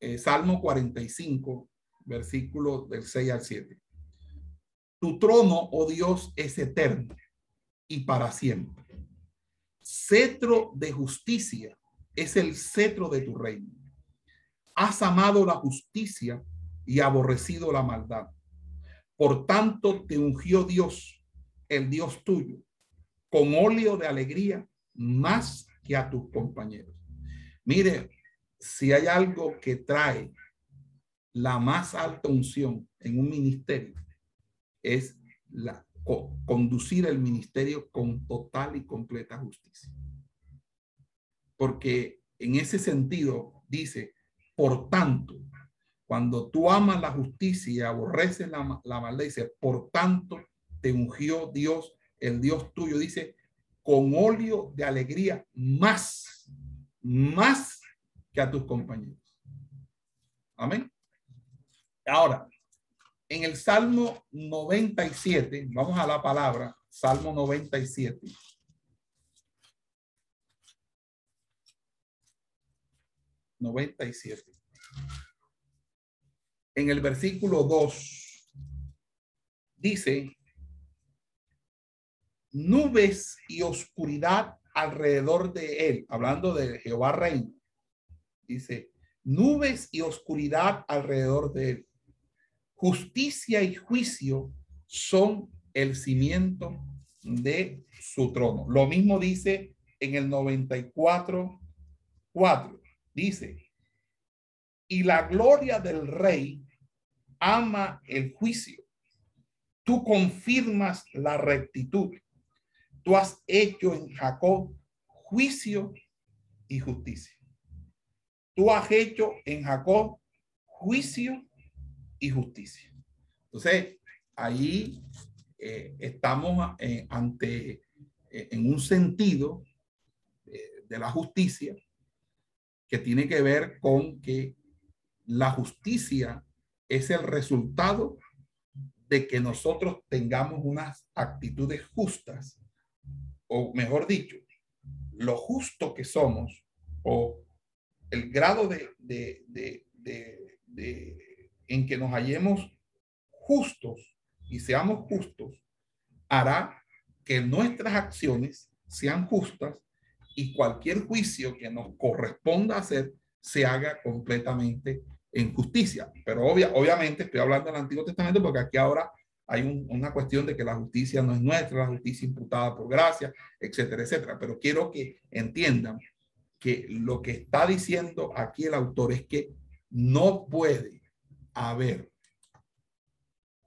Eh, salmo 45, versículo del 6 al 7. Tu trono, oh Dios, es eterno y para siempre. Cetro de justicia es el cetro de tu reino. Has amado la justicia y aborrecido la maldad. Por tanto, te ungió Dios, el Dios tuyo, con óleo de alegría más que a tus compañeros. Mire, si hay algo que trae la más alta unción en un ministerio, es la, conducir el ministerio con total y completa justicia. Porque en ese sentido dice, por tanto, cuando tú amas la justicia y aborreces la, la maldad, dice, por tanto te ungió Dios, el Dios tuyo, dice, con óleo de alegría más, más que a tus compañeros. Amén. Ahora, en el Salmo 97, vamos a la palabra, Salmo 97. Noventa y siete en el versículo 2 dice, nubes y oscuridad alrededor de él, hablando de Jehová Reino. Dice, nubes y oscuridad alrededor de él. Justicia y juicio son el cimiento de su trono. Lo mismo dice en el 94, 4. Dice, y la gloria del rey ama el juicio. Tú confirmas la rectitud. Tú has hecho en Jacob juicio y justicia. Tú has hecho en Jacob juicio y justicia. Entonces, ahí eh, estamos eh, ante, eh, en un sentido de la justicia que tiene que ver con que la justicia es el resultado de que nosotros tengamos unas actitudes justas, o mejor dicho, lo justo que somos, o el grado de, de, en que nos hallemos justos y seamos justos, hará que nuestras acciones sean justas y cualquier juicio que nos corresponda hacer se haga completamente en justicia. Pero obvia, obviamente estoy hablando del Antiguo Testamento porque aquí ahora hay una cuestión de que la justicia no es nuestra, la justicia imputada por gracia, etcétera, etcétera. Pero quiero que entiendan que lo que está diciendo aquí el autor es que no puede haber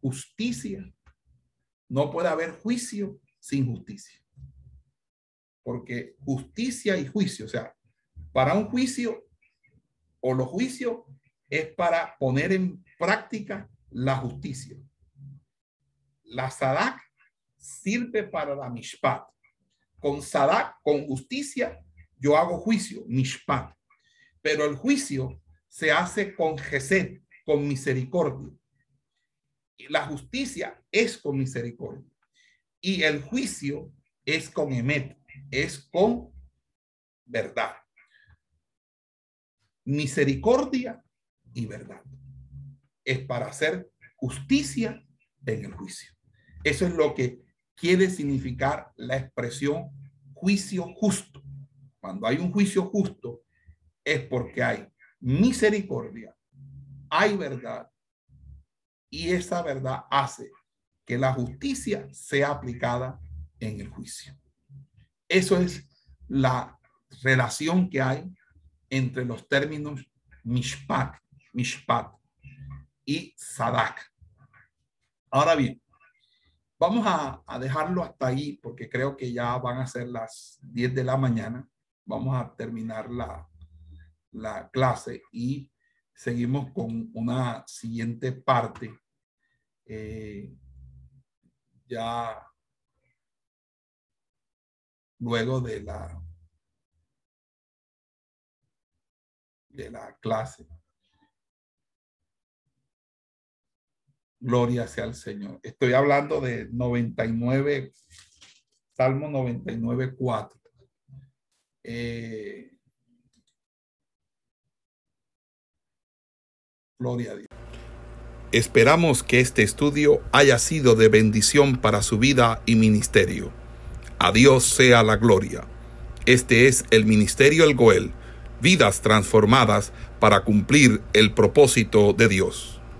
justicia, no puede haber juicio sin justicia. Porque justicia y juicio, o sea, para un juicio o los juicios es para poner en práctica la justicia. La Sadak sirve para la Mishpat. Con Sadak, con justicia, yo hago juicio, Mishpat. Pero el juicio se hace con Gesed, con misericordia. La justicia es con misericordia. Y el juicio es con Emet, es con verdad. Misericordia y verdad. Es para hacer justicia en el juicio. Eso es lo que quiere significar la expresión juicio justo. Cuando hay un juicio justo es porque hay misericordia, hay verdad y esa verdad hace que la justicia sea aplicada en el juicio. Eso es la relación que hay entre los términos mishpat, mishpat y sadak. Ahora bien, vamos a, dejarlo hasta ahí porque creo que ya van a ser las 10 de la mañana. Vamos a terminar la, la clase y seguimos con una siguiente parte. Eh, ya luego de la de la clase. Gloria sea al Señor. Estoy hablando de 99, Salmo 99, 4. Eh, gloria a Dios. Esperamos que este estudio haya sido de bendición para su vida y ministerio. A Dios sea la gloria. Este es el Ministerio El Goel, vidas transformadas para cumplir el propósito de Dios.